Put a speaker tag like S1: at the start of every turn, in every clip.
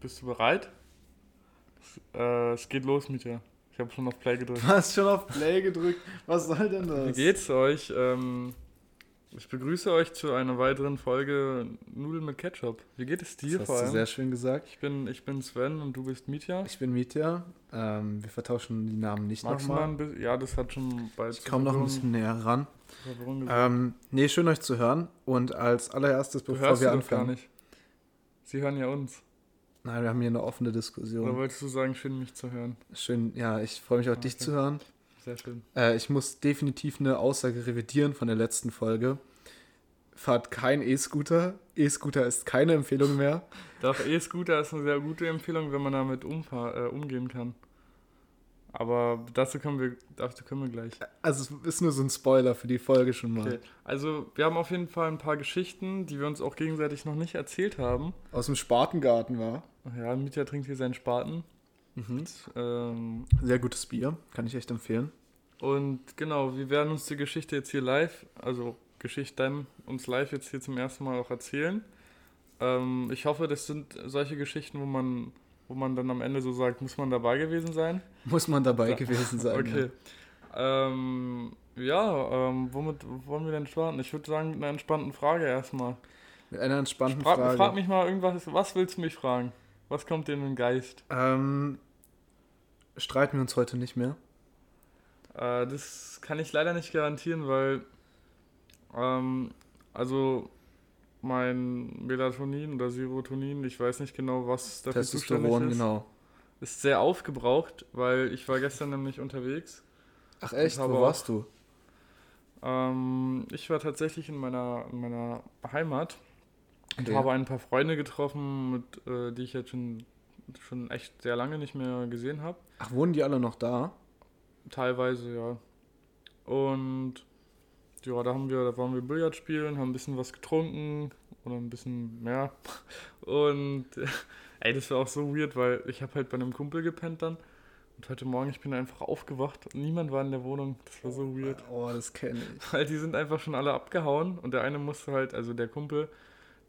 S1: Bist du bereit? Es, äh, es geht los mit dir. Ich habe schon auf Play gedrückt.
S2: Du hast schon auf Play gedrückt. Was soll denn das?
S1: Wie geht's euch? Ähm, ich begrüße euch zu einer weiteren Folge Nudeln mit Ketchup. Wie geht es dir
S2: Das
S1: vor
S2: hast du
S1: allem?
S2: sehr schön gesagt.
S1: Ich bin, ich bin Sven und du bist Mietja.
S2: Ich bin Mietja. Ähm, wir vertauschen die Namen nicht
S1: du
S2: nochmal.
S1: ein bisschen? Ja, das hat schon bei
S2: Ich komme noch ein bisschen näher ran. Ähm, nee, schön euch zu hören. Und als allererstes,
S1: Du
S2: bevor
S1: hörst
S2: wir
S1: sie doch gar
S2: anfangen.
S1: nicht. Sie hören ja uns.
S2: Nein, wir haben hier eine offene
S1: Oder
S2: Diskussion.
S1: wolltest du sagen, schön mich zu hören?
S2: Schön, ja, ich freue mich auch, dich
S1: Okay.
S2: zu hören.
S1: Sehr schön.
S2: Äh, ich muss definitiv eine Aussage revidieren von der letzten Folge. Fahrt kein E-Scooter. E-Scooter ist keine Empfehlung mehr.
S1: Doch, E-Scooter ist eine sehr gute Empfehlung, wenn man damit äh, umgehen kann. Aber dazu können wir, dazu können wir gleich.
S2: Also es ist nur so ein Spoiler für die Folge schon mal.
S1: Okay. Also, wir haben auf jeden Fall ein paar Geschichten, die wir uns auch gegenseitig noch nicht erzählt haben.
S2: Aus dem Spatengarten war.
S1: Ja, Mietja trinkt hier seinen Spaten.
S2: Mhm.
S1: Ähm,
S2: Sehr gutes Bier, kann ich echt empfehlen.
S1: und genau, wir werden uns die Geschichte jetzt hier live, also Geschichten uns live jetzt hier zum ersten Mal auch erzählen. Ähm, ich hoffe, das sind solche Geschichten, wo man, wo man dann am Ende so sagt, muss man dabei gewesen sein.
S2: Muss man dabei
S1: Ja.
S2: gewesen sein.
S1: Okay. Ähm, ja, ähm, womit wollen wir denn starten? Ich würde sagen, mit einer entspannten Frage erstmal.
S2: Ja. Mit einer entspannten
S1: Frag,
S2: Frage.
S1: frag mich mal irgendwas, was willst du mich fragen? Was kommt dir in den Geist?
S2: ähm, streiten wir uns heute nicht mehr?
S1: Äh, das kann ich leider nicht garantieren, weil, ähm, also mein Melatonin oder Serotonin, ich weiß nicht genau, was dafür zuständig
S2: Testosteron,
S1: ist,
S2: genau.
S1: ist sehr aufgebraucht, weil ich war gestern nämlich unterwegs.
S2: Ach echt, wo
S1: auch-
S2: warst du?
S1: Ähm, ich war tatsächlich in meiner, in meiner Heimat und habe ein paar Freunde getroffen, mit, äh, die ich jetzt schon, schon echt sehr lange nicht mehr gesehen habe.
S2: Ach, wohnen die alle noch da?
S1: Teilweise, ja. Und ja, da haben wir, da waren wir Billard spielen, haben ein bisschen was getrunken oder ein bisschen mehr. Und ey, das war auch so weird, weil ich habe halt bei einem Kumpel gepennt dann. Und heute Morgen, ich bin einfach aufgewacht und niemand war in der Wohnung. Das war so weird.
S2: Oh, das kenne ich.
S1: Weil die sind einfach schon alle abgehauen und der eine musste halt, also der Kumpel,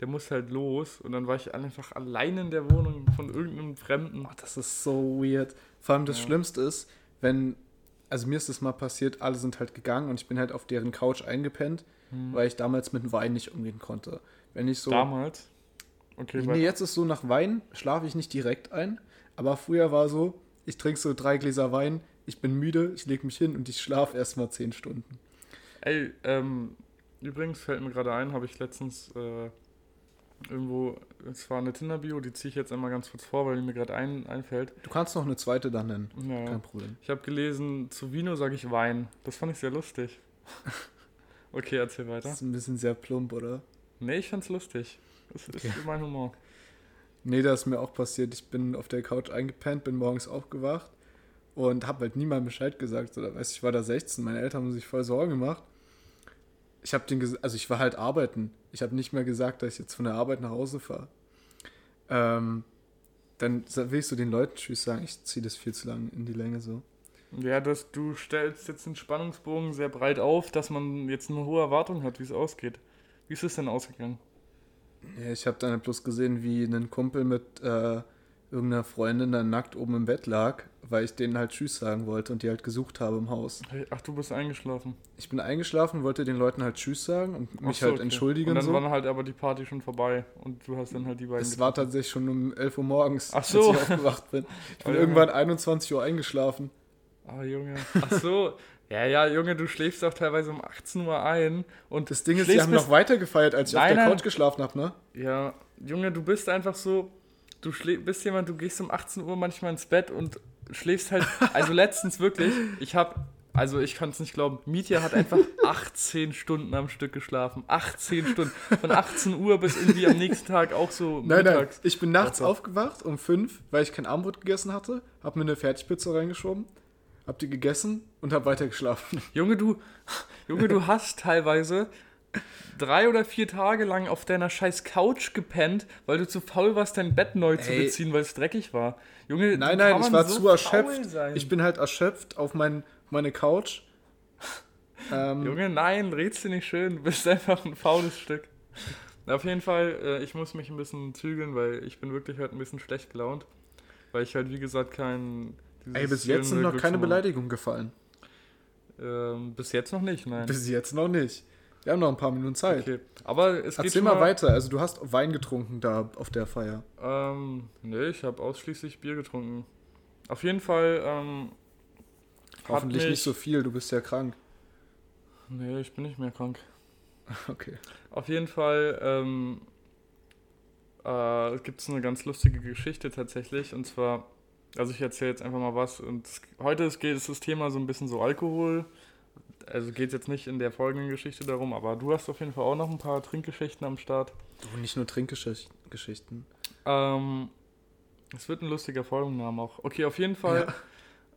S1: der musste halt los und dann war ich einfach allein in der Wohnung von irgendeinem Fremden.
S2: Oh, das ist so weird. Vor allem das
S1: Ja.
S2: Schlimmste ist, wenn, also mir ist das mal passiert, alle sind halt gegangen und ich bin halt auf deren Couch eingepennt,
S1: Hm.
S2: weil ich damals mit Wein nicht umgehen konnte. Wenn ich so.
S1: Damals. Okay,
S2: nee, jetzt ist so, nach Wein schlafe ich nicht direkt ein, aber früher war so, ich trinke so drei Gläser Wein, ich bin müde, ich lege mich hin und ich schlafe erstmal zehn Stunden.
S1: Ey, ähm, übrigens fällt mir gerade ein, habe ich letztens äh, irgendwo, es war eine Tinder-Bio, die ziehe ich jetzt einmal ganz kurz vor, weil die mir gerade ein, einfällt.
S2: Du kannst noch eine zweite dann nennen,
S1: Ja,
S2: kein Problem.
S1: ich habe gelesen, zu Vino sage ich Wein. Das fand ich sehr lustig. okay, erzähl
S2: Das
S1: weiter.
S2: ist ein bisschen sehr plump, oder?
S1: Nee, ich fand's lustig. Das
S2: Okay.
S1: ist mein Humor.
S2: Nee, das ist mir auch passiert. Ich bin auf der Couch eingepennt, bin morgens aufgewacht und habe halt niemandem Bescheid gesagt. Oder weiß ich war da 16, meine Eltern haben sich voll Sorgen gemacht. Ich habe den, also ich war halt arbeiten. Ich habe nicht mehr gesagt, dass ich jetzt von der Arbeit nach Hause fahre. Ähm, dann willst du den Leuten Tschüss sagen. Ich ziehe das viel zu lang in die Länge so.
S1: Ja, das, du stellst jetzt den Spannungsbogen sehr breit auf, dass man jetzt eine hohe Erwartung hat, wie es ausgeht. Wie ist es denn ausgegangen?
S2: Ja, ich habe dann halt bloß gesehen, wie ein Kumpel mit äh, irgendeiner Freundin dann nackt oben im Bett lag, weil ich denen halt Tschüss sagen wollte und die halt gesucht habe im Haus.
S1: Ach, du bist eingeschlafen.
S2: Ich bin eingeschlafen, wollte den Leuten halt Tschüss sagen und mich
S1: so,
S2: halt
S1: okay.
S2: entschuldigen.
S1: Und dann
S2: so.
S1: war halt aber die Party schon vorbei und du hast dann halt die beiden.
S2: Es war tatsächlich schon um 11 Uhr morgens,
S1: Ach so.
S2: als ich aufgewacht bin. Ich bin
S1: Oh, Junge.
S2: irgendwann 21 Uhr eingeschlafen.
S1: Ah, Junge. Ach so. ja, ja, Junge, du schläfst auch teilweise um 18 Uhr ein und
S2: Das Ding ist, die haben noch weiter gefeiert, als ich
S1: Nein,
S2: auf der
S1: nein.
S2: Couch geschlafen habe, ne?
S1: Ja, Junge, du bist einfach so. Du bist jemand, du gehst um 18 Uhr manchmal ins Bett und schläfst halt. Also letztens wirklich, ich hab. Also ich kann es nicht glauben. Mietja hat einfach 18 Stunden am Stück geschlafen. 18 Stunden. Von 18 Uhr bis irgendwie am nächsten Tag auch so
S2: Nein, nein.
S1: mittags.
S2: Ich bin nachts
S1: Warte.
S2: aufgewacht um 5, weil ich kein Armbrot gegessen hatte, hab mir eine Fertigpizza reingeschoben, hab die gegessen und hab weiter geschlafen.
S1: Junge, du, Junge, du hast teilweise drei oder vier Tage lang auf deiner scheiß Couch gepennt, weil du zu faul warst, dein Bett neu zu
S2: Ey.
S1: beziehen, weil es dreckig war. Junge,
S2: Nein, nein, ich war
S1: so
S2: zu erschöpft. Ich bin halt erschöpft auf mein, meine Couch. Ähm,
S1: Junge, nein, redst du nicht schön. Du bist einfach ein faules Stück. Auf jeden Fall, äh, ich muss mich ein bisschen zügeln, weil ich bin wirklich halt ein bisschen schlecht gelaunt. Weil ich halt, wie gesagt, kein.
S2: Ey, bis jetzt sind noch keine Beleidigungen gefallen.
S1: Ähm, bis jetzt noch nicht, nein.
S2: Bis jetzt noch nicht. Wir haben noch ein paar Minuten Zeit. Okay.
S1: Aber es
S2: Erzähl mal, mal weiter. Also du hast Wein getrunken da auf der Feier.
S1: Ähm, nee, ich habe ausschließlich Bier getrunken. Auf jeden Fall. Ähm,
S2: Hoffentlich nicht so viel, du bist ja krank.
S1: Nee, ich bin nicht mehr krank.
S2: Okay.
S1: Auf jeden Fall ähm, äh, gibt es eine ganz lustige Geschichte tatsächlich. Und zwar, also ich erzähle jetzt einfach mal was. Und heute ist, geht, ist das Thema so ein bisschen so Alkohol also geht es jetzt nicht in der folgenden Geschichte darum, aber du hast auf jeden Fall auch noch ein paar Trinkgeschichten am Start.
S2: Du, nicht nur Trinkgeschichten.
S1: Ähm, es wird ein lustiger Folgenname auch. Okay, auf jeden Fall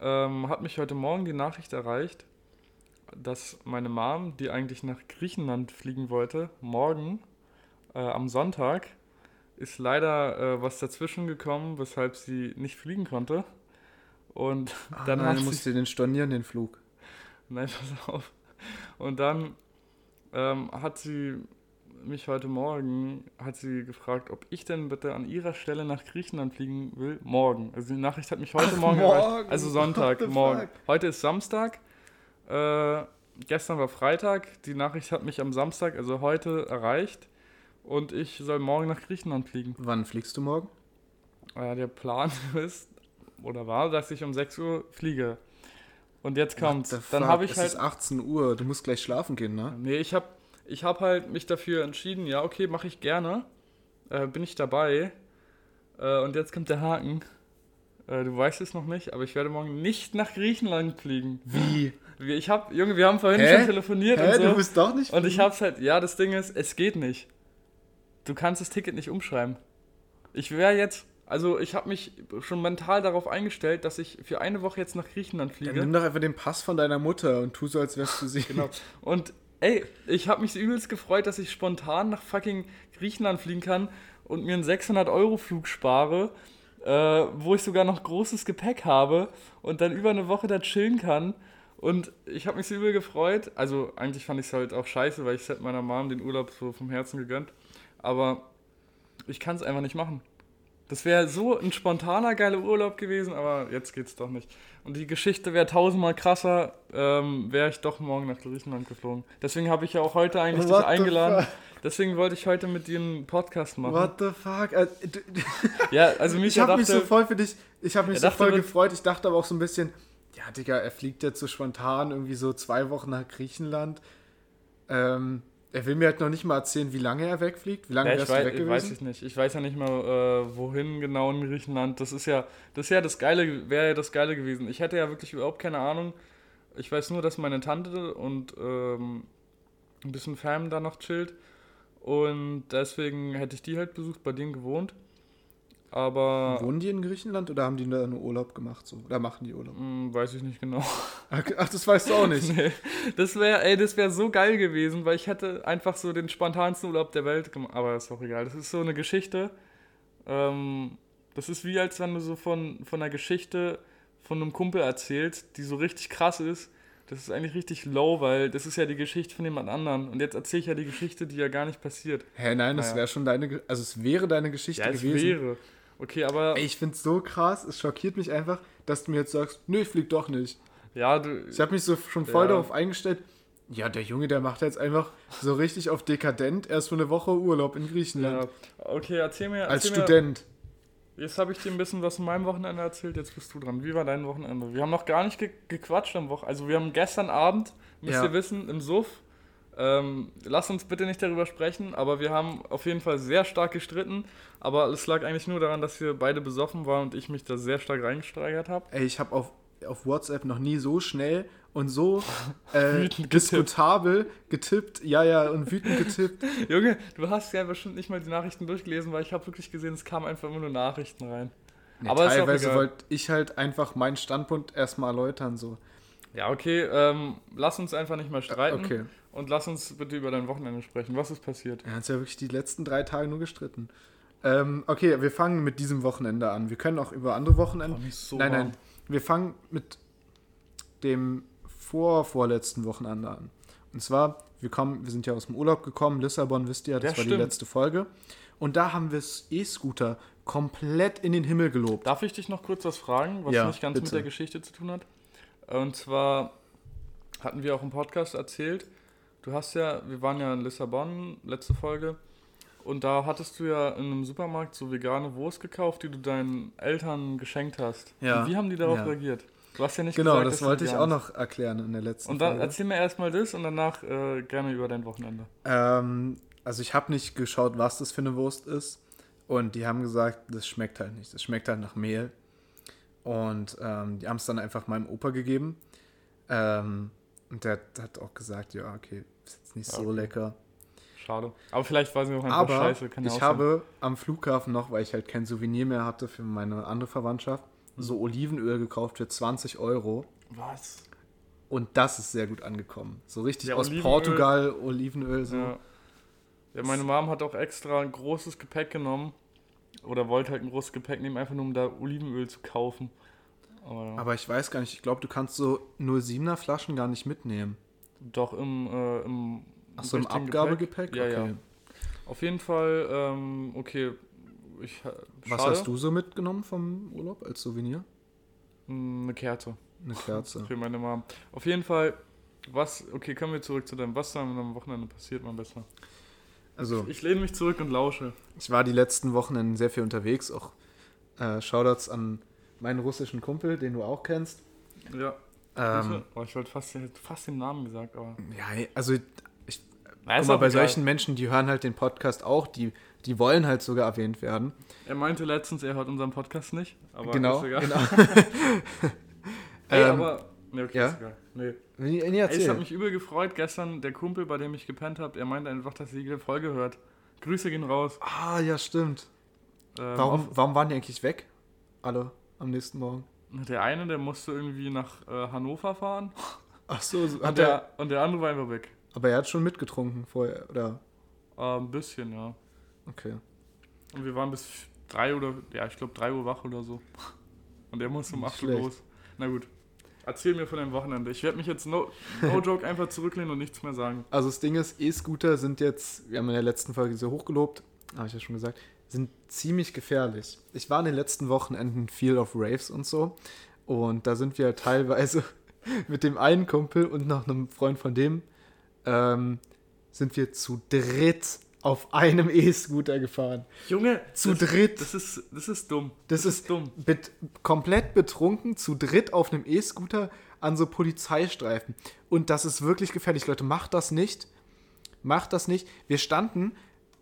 S1: ja. ähm, hat mich heute Morgen die Nachricht erreicht, dass meine Mom, die eigentlich nach Griechenland fliegen wollte, morgen äh, am Sonntag, ist leider äh, was dazwischen gekommen, weshalb sie nicht fliegen konnte. Und
S2: ah, dann nein, musste den stornieren, den Flug.
S1: Nein, pass auf. Und dann ähm, hat sie mich heute Morgen, hat sie gefragt, ob ich denn bitte an ihrer Stelle nach Griechenland fliegen will, morgen. Also die Nachricht hat mich heute Ach, Morgen erreicht. Also Sonntag, morgen. Fuck? Heute ist Samstag. Äh, gestern war Freitag. Die Nachricht hat mich am Samstag, also heute, erreicht. Und ich soll morgen nach Griechenland fliegen.
S2: Wann fliegst du morgen?
S1: Äh, der Plan ist, oder war, dass ich um 6 Uhr fliege. Und jetzt kommt's. Dann habe ich
S2: es halt. Es ist 18 Uhr, du musst gleich schlafen gehen, ne?
S1: Nee, ich habe ich hab halt mich dafür entschieden, ja, okay, mache ich gerne. Äh, bin ich dabei. Äh, und jetzt kommt der Haken. Äh, du weißt es noch nicht, aber ich werde morgen nicht nach Griechenland fliegen.
S2: Wie?
S1: Ich hab, Junge, wir haben vorhin Hä? schon telefoniert
S2: Hä? und so. Du bist doch nicht
S1: fliegen? Und ich hab's halt, ja, das Ding ist, es geht nicht. Du kannst das Ticket nicht umschreiben. Ich wäre jetzt also ich habe mich schon mental darauf eingestellt, dass ich für eine Woche jetzt nach Griechenland fliege.
S2: Dann nimm doch einfach den Pass von deiner Mutter und tu so, als wärst du sie.
S1: genau. Und ey, ich habe mich übelst gefreut, dass ich spontan nach fucking Griechenland fliegen kann und mir einen 600-Euro-Flug spare, äh, wo ich sogar noch großes Gepäck habe und dann über eine Woche da chillen kann. Und ich habe mich so übel gefreut. Also eigentlich fand ich es halt auch scheiße, weil ich hätte meiner Mom den Urlaub so vom Herzen gegönnt. Aber ich kann es einfach nicht machen. Das wäre so ein spontaner, geiler Urlaub gewesen, aber jetzt geht's doch nicht. Und die Geschichte wäre tausendmal krasser, ähm, wäre ich doch morgen nach Griechenland geflogen. Deswegen habe ich ja auch heute eigentlich What dich eingeladen. Deswegen wollte ich heute mit dir einen Podcast machen.
S2: What the fuck? Also,
S1: ja, also mich
S2: Ich habe mich so voll für dich, ich habe mich so voll gefreut. Ich dachte aber auch so ein bisschen, ja, Digga, er fliegt jetzt so spontan irgendwie so zwei Wochen nach Griechenland. Ähm, er will mir halt noch nicht mal erzählen, wie lange er wegfliegt. Wie lange
S1: ja, wärst weiß, du weg gewesen? Weiß ich nicht. Ich weiß ja nicht mal, äh, wohin genau in Griechenland. Das ist ja, das ist ja das Geile, wäre ja das Geile gewesen. Ich hätte ja wirklich überhaupt keine Ahnung. Ich weiß nur, dass meine Tante und ähm, ein bisschen Fam da noch chillt. Und deswegen hätte ich die halt besucht, bei denen gewohnt. Aber.
S2: Wohnen die in Griechenland oder haben die da nur Urlaub gemacht? So? Oder machen die Urlaub?
S1: Hm, weiß ich nicht genau.
S2: Ach, das weißt du auch nicht. nee.
S1: Das wäre, ey, das wäre so geil gewesen, weil ich hätte einfach so den spontansten Urlaub der Welt gemacht. Aber ist auch egal. Das ist so eine Geschichte. Ähm, das ist wie, als wenn du so von, von einer Geschichte von einem Kumpel erzählst, die so richtig krass ist. Das ist eigentlich richtig low, weil das ist ja die Geschichte von jemand anderen. Und jetzt erzähle ich ja die Geschichte, die ja gar nicht passiert.
S2: Hä, nein, das naja. wäre schon deine, also es wäre deine Geschichte ja, es gewesen. wäre.
S1: Okay, aber.
S2: Ey, ich find's so krass, es schockiert mich einfach, dass du mir jetzt sagst, nö, ich flieg doch nicht.
S1: Ja, du.
S2: Ich habe mich so schon voll ja. darauf eingestellt, ja, der Junge, der macht jetzt einfach so richtig auf dekadent erst für eine Woche Urlaub in Griechenland.
S1: Ja. Okay, erzähl mir.
S2: Als
S1: erzähl
S2: Student.
S1: Mir, jetzt habe ich dir ein bisschen was von meinem Wochenende erzählt, jetzt bist du dran. Wie war dein Wochenende? Wir haben noch gar nicht ge gequatscht am Wochenende. Also, wir haben gestern Abend, müsst ja. ihr wissen, im Suff ähm, lass uns bitte nicht darüber sprechen, aber wir haben auf jeden Fall sehr stark gestritten. Aber es lag eigentlich nur daran, dass wir beide besoffen waren und ich mich da sehr stark reingesteigert habe.
S2: Ey, ich habe auf, auf WhatsApp noch nie so schnell und so äh, diskutabel getippt. Ja, ja, und wütend getippt.
S1: Junge, du hast ja bestimmt nicht mal die Nachrichten durchgelesen, weil ich habe wirklich gesehen, es kamen einfach immer nur Nachrichten rein.
S2: Nee, aber teilweise wollte ich halt einfach meinen Standpunkt erstmal erläutern. So.
S1: Ja, okay, ähm, lass uns einfach nicht mehr streiten.
S2: Okay.
S1: Und lass uns bitte über dein Wochenende sprechen. Was ist passiert?
S2: Er hat ja wirklich die letzten drei Tage nur gestritten. Ähm, okay, wir fangen mit diesem Wochenende an. Wir können auch über andere Wochenende.
S1: Oh, so
S2: nein, nein. Wir fangen mit dem vorvorletzten Wochenende an. Und zwar, wir, kommen, wir sind ja aus dem Urlaub gekommen, Lissabon, wisst ihr, das
S1: Ja,
S2: war die
S1: stimmt.
S2: letzte Folge. Und da haben wir das E-Scooter komplett in den Himmel gelobt.
S1: Darf ich dich noch kurz was fragen, was
S2: Ja,
S1: nicht ganz
S2: bitte.
S1: mit der Geschichte zu tun hat? Und zwar hatten wir auch im Podcast erzählt, du hast ja, wir waren ja in Lissabon, letzte Folge, und da hattest du ja in einem Supermarkt so vegane Wurst gekauft, die du deinen Eltern geschenkt hast.
S2: Ja,
S1: Und wie haben die darauf
S2: ja.
S1: reagiert? Du hast ja nicht
S2: Genau,
S1: gesagt,
S2: das wollte ich auch noch erklären in der letzten
S1: Und dann
S2: Folge.
S1: erzähl mir erstmal das und danach äh, gerne über dein Wochenende.
S2: Ähm, also ich habe nicht geschaut, was das für eine Wurst ist. Und die haben gesagt, das schmeckt halt nicht. Das schmeckt halt nach Mehl. Und ähm, die haben es dann einfach meinem Opa gegeben. Ähm, und der hat auch gesagt, ja, okay, jetzt nicht so
S1: Okay.
S2: lecker.
S1: Schade. Aber vielleicht war sie auch einfach
S2: Aber
S1: scheiße. Kann ja
S2: ich habe am Flughafen noch, weil ich halt kein Souvenir mehr hatte für meine andere Verwandtschaft,
S1: Hm.
S2: so Olivenöl gekauft für 20 Euro.
S1: Was?
S2: Und das ist sehr gut angekommen. So richtig
S1: Ja,
S2: aus
S1: Olivenöl-
S2: Portugal Olivenöl. So.
S1: Ja. ja, meine Mom hat auch extra ein großes Gepäck genommen. Oder wollte halt ein großes Gepäck nehmen, einfach nur um da Olivenöl zu kaufen. Aber, ja.
S2: Aber ich weiß gar nicht, ich glaube, du kannst so 07er Flaschen gar nicht mitnehmen.
S1: Doch im, äh, im,
S2: Ach so, im Abgabegepäck?
S1: Ja, ja. Auf jeden Fall, ähm, okay. Ich,
S2: Was hast du so mitgenommen vom Urlaub als Souvenir?
S1: Mm, Eine Kerze
S2: Eine Kerze.
S1: für meine Mom. Auf jeden Fall, was, okay, kommen wir zurück zu deinem, was da am Wochenende passiert, mein Bester.
S2: Also,
S1: Ich lehne mich zurück und lausche.
S2: ich war die letzten Wochenenden sehr viel unterwegs. Auch äh, Shoutouts an meinen russischen Kumpel, den du auch kennst.
S1: Ja.
S2: Ähm,
S1: ich wollte fast, ich fast den Namen gesagt, aber.
S2: ja, also,
S1: Na,
S2: guck mal, bei solchen Menschen, die hören halt den Podcast auch, die, die wollen halt sogar erwähnt werden.
S1: Er meinte letztens, er hört unseren Podcast nicht. Aber
S2: genau,
S1: ist egal.
S2: genau.
S1: Ey,
S2: Ähm,
S1: aber. Nee, okay,
S2: ja?
S1: ist egal. Nee.
S2: Nee,
S1: Ey, es hat mich übel gefreut. Gestern der Kumpel, bei dem ich gepennt habe, er meinte einfach, dass er jede Folge hört. Grüße gehen raus.
S2: ah, ja, stimmt.
S1: Ähm,
S2: Warum, warum waren die eigentlich weg? Alle am nächsten Morgen.
S1: Der eine, der musste irgendwie nach äh, Hannover fahren.
S2: Ach so,
S1: Und
S2: hat er,
S1: der, und der andere war einfach weg.
S2: aber er hat schon mitgetrunken vorher, oder?
S1: Äh, ein bisschen, ja.
S2: Okay.
S1: Und wir waren bis drei oder, ja, ich glaube drei Uhr wach oder so. Und er musste um
S2: Nicht
S1: 8 Uhr los. Na gut. Erzähl mir von deinem Wochenende. Ich werde mich jetzt no, no joke einfach zurücklehnen und nichts mehr sagen.
S2: Also das Ding ist, E-Scooter sind jetzt, wir haben in der letzten Folge so hochgelobt, habe ich ja schon gesagt, sind ziemlich gefährlich. Ich war in den letzten Wochenenden viel auf Raves und so und da sind wir halt teilweise mit dem einen Kumpel und noch einem Freund von dem ähm, sind wir zu dritt auf einem E-Scooter gefahren.
S1: Junge,
S2: Zu
S1: das,
S2: dritt.
S1: Das ist, das ist dumm.
S2: Das ist
S1: dumm.
S2: Bet komplett betrunken, zu dritt auf einem E-Scooter an so Polizeistreifen. Und das ist wirklich gefährlich, Leute. Macht das nicht. Macht das nicht. Wir standen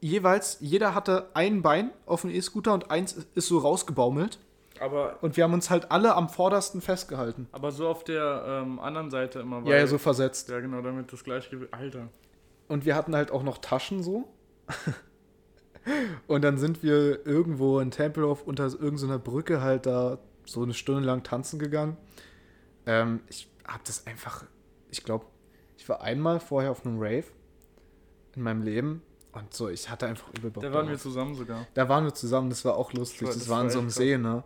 S2: jeweils, jeder hatte ein Bein auf dem E-Scooter und eins ist so rausgebaumelt.
S1: Aber,
S2: Und wir haben uns halt alle am vordersten festgehalten.
S1: aber so auf der ähm, anderen Seite immer.
S2: Ja, ja, so versetzt.
S1: Ja, genau, damit das Gleichgewicht. Alter.
S2: Und wir hatten halt auch noch Taschen so. und dann sind wir irgendwo in Tempelhof unter irgendeiner Brücke halt da so eine Stunde lang tanzen gegangen. Ähm, ich hab das einfach, ich glaube, ich war einmal vorher auf einem Rave in meinem Leben und so, ich hatte einfach übel Bock
S1: Da waren wir zusammen sogar.
S2: Da waren wir zusammen, das war auch lustig.
S1: Das war-
S2: Das,
S1: das
S2: war in so einem See, ne?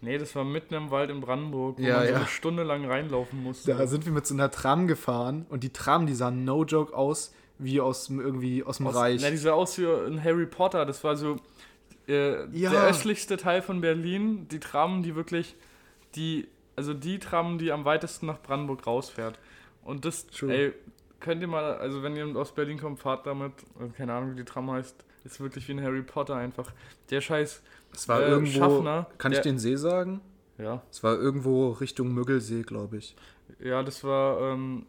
S1: Nee, das war mitten im Wald in Brandenburg, wo
S2: Ja,
S1: man so
S2: ja.
S1: eine Stunde lang reinlaufen musste.
S2: Da sind wir mit so einer Tram gefahren und die Tram, die sah no joke aus, wie aus dem, irgendwie aus dem
S1: Aus,
S2: Reich.
S1: Na, die sah aus wie in Harry Potter. Das war so äh,
S2: Ja.
S1: der östlichste Teil von Berlin. Die Tram, die wirklich, die, also die Tram, die am weitesten nach Brandenburg rausfährt. Und das,
S2: True.
S1: ey, könnt ihr mal, also wenn ihr aus Berlin kommt, fahrt damit, also keine Ahnung, wie die Tram heißt, ist wirklich wie in Harry Potter einfach. Der scheiß,
S2: Es war
S1: äh,
S2: irgendwo.
S1: Schaffner,
S2: kann ich den See sagen?
S1: ja,
S2: Es war irgendwo Richtung Müggelsee, glaube ich.
S1: ja, das war ähm,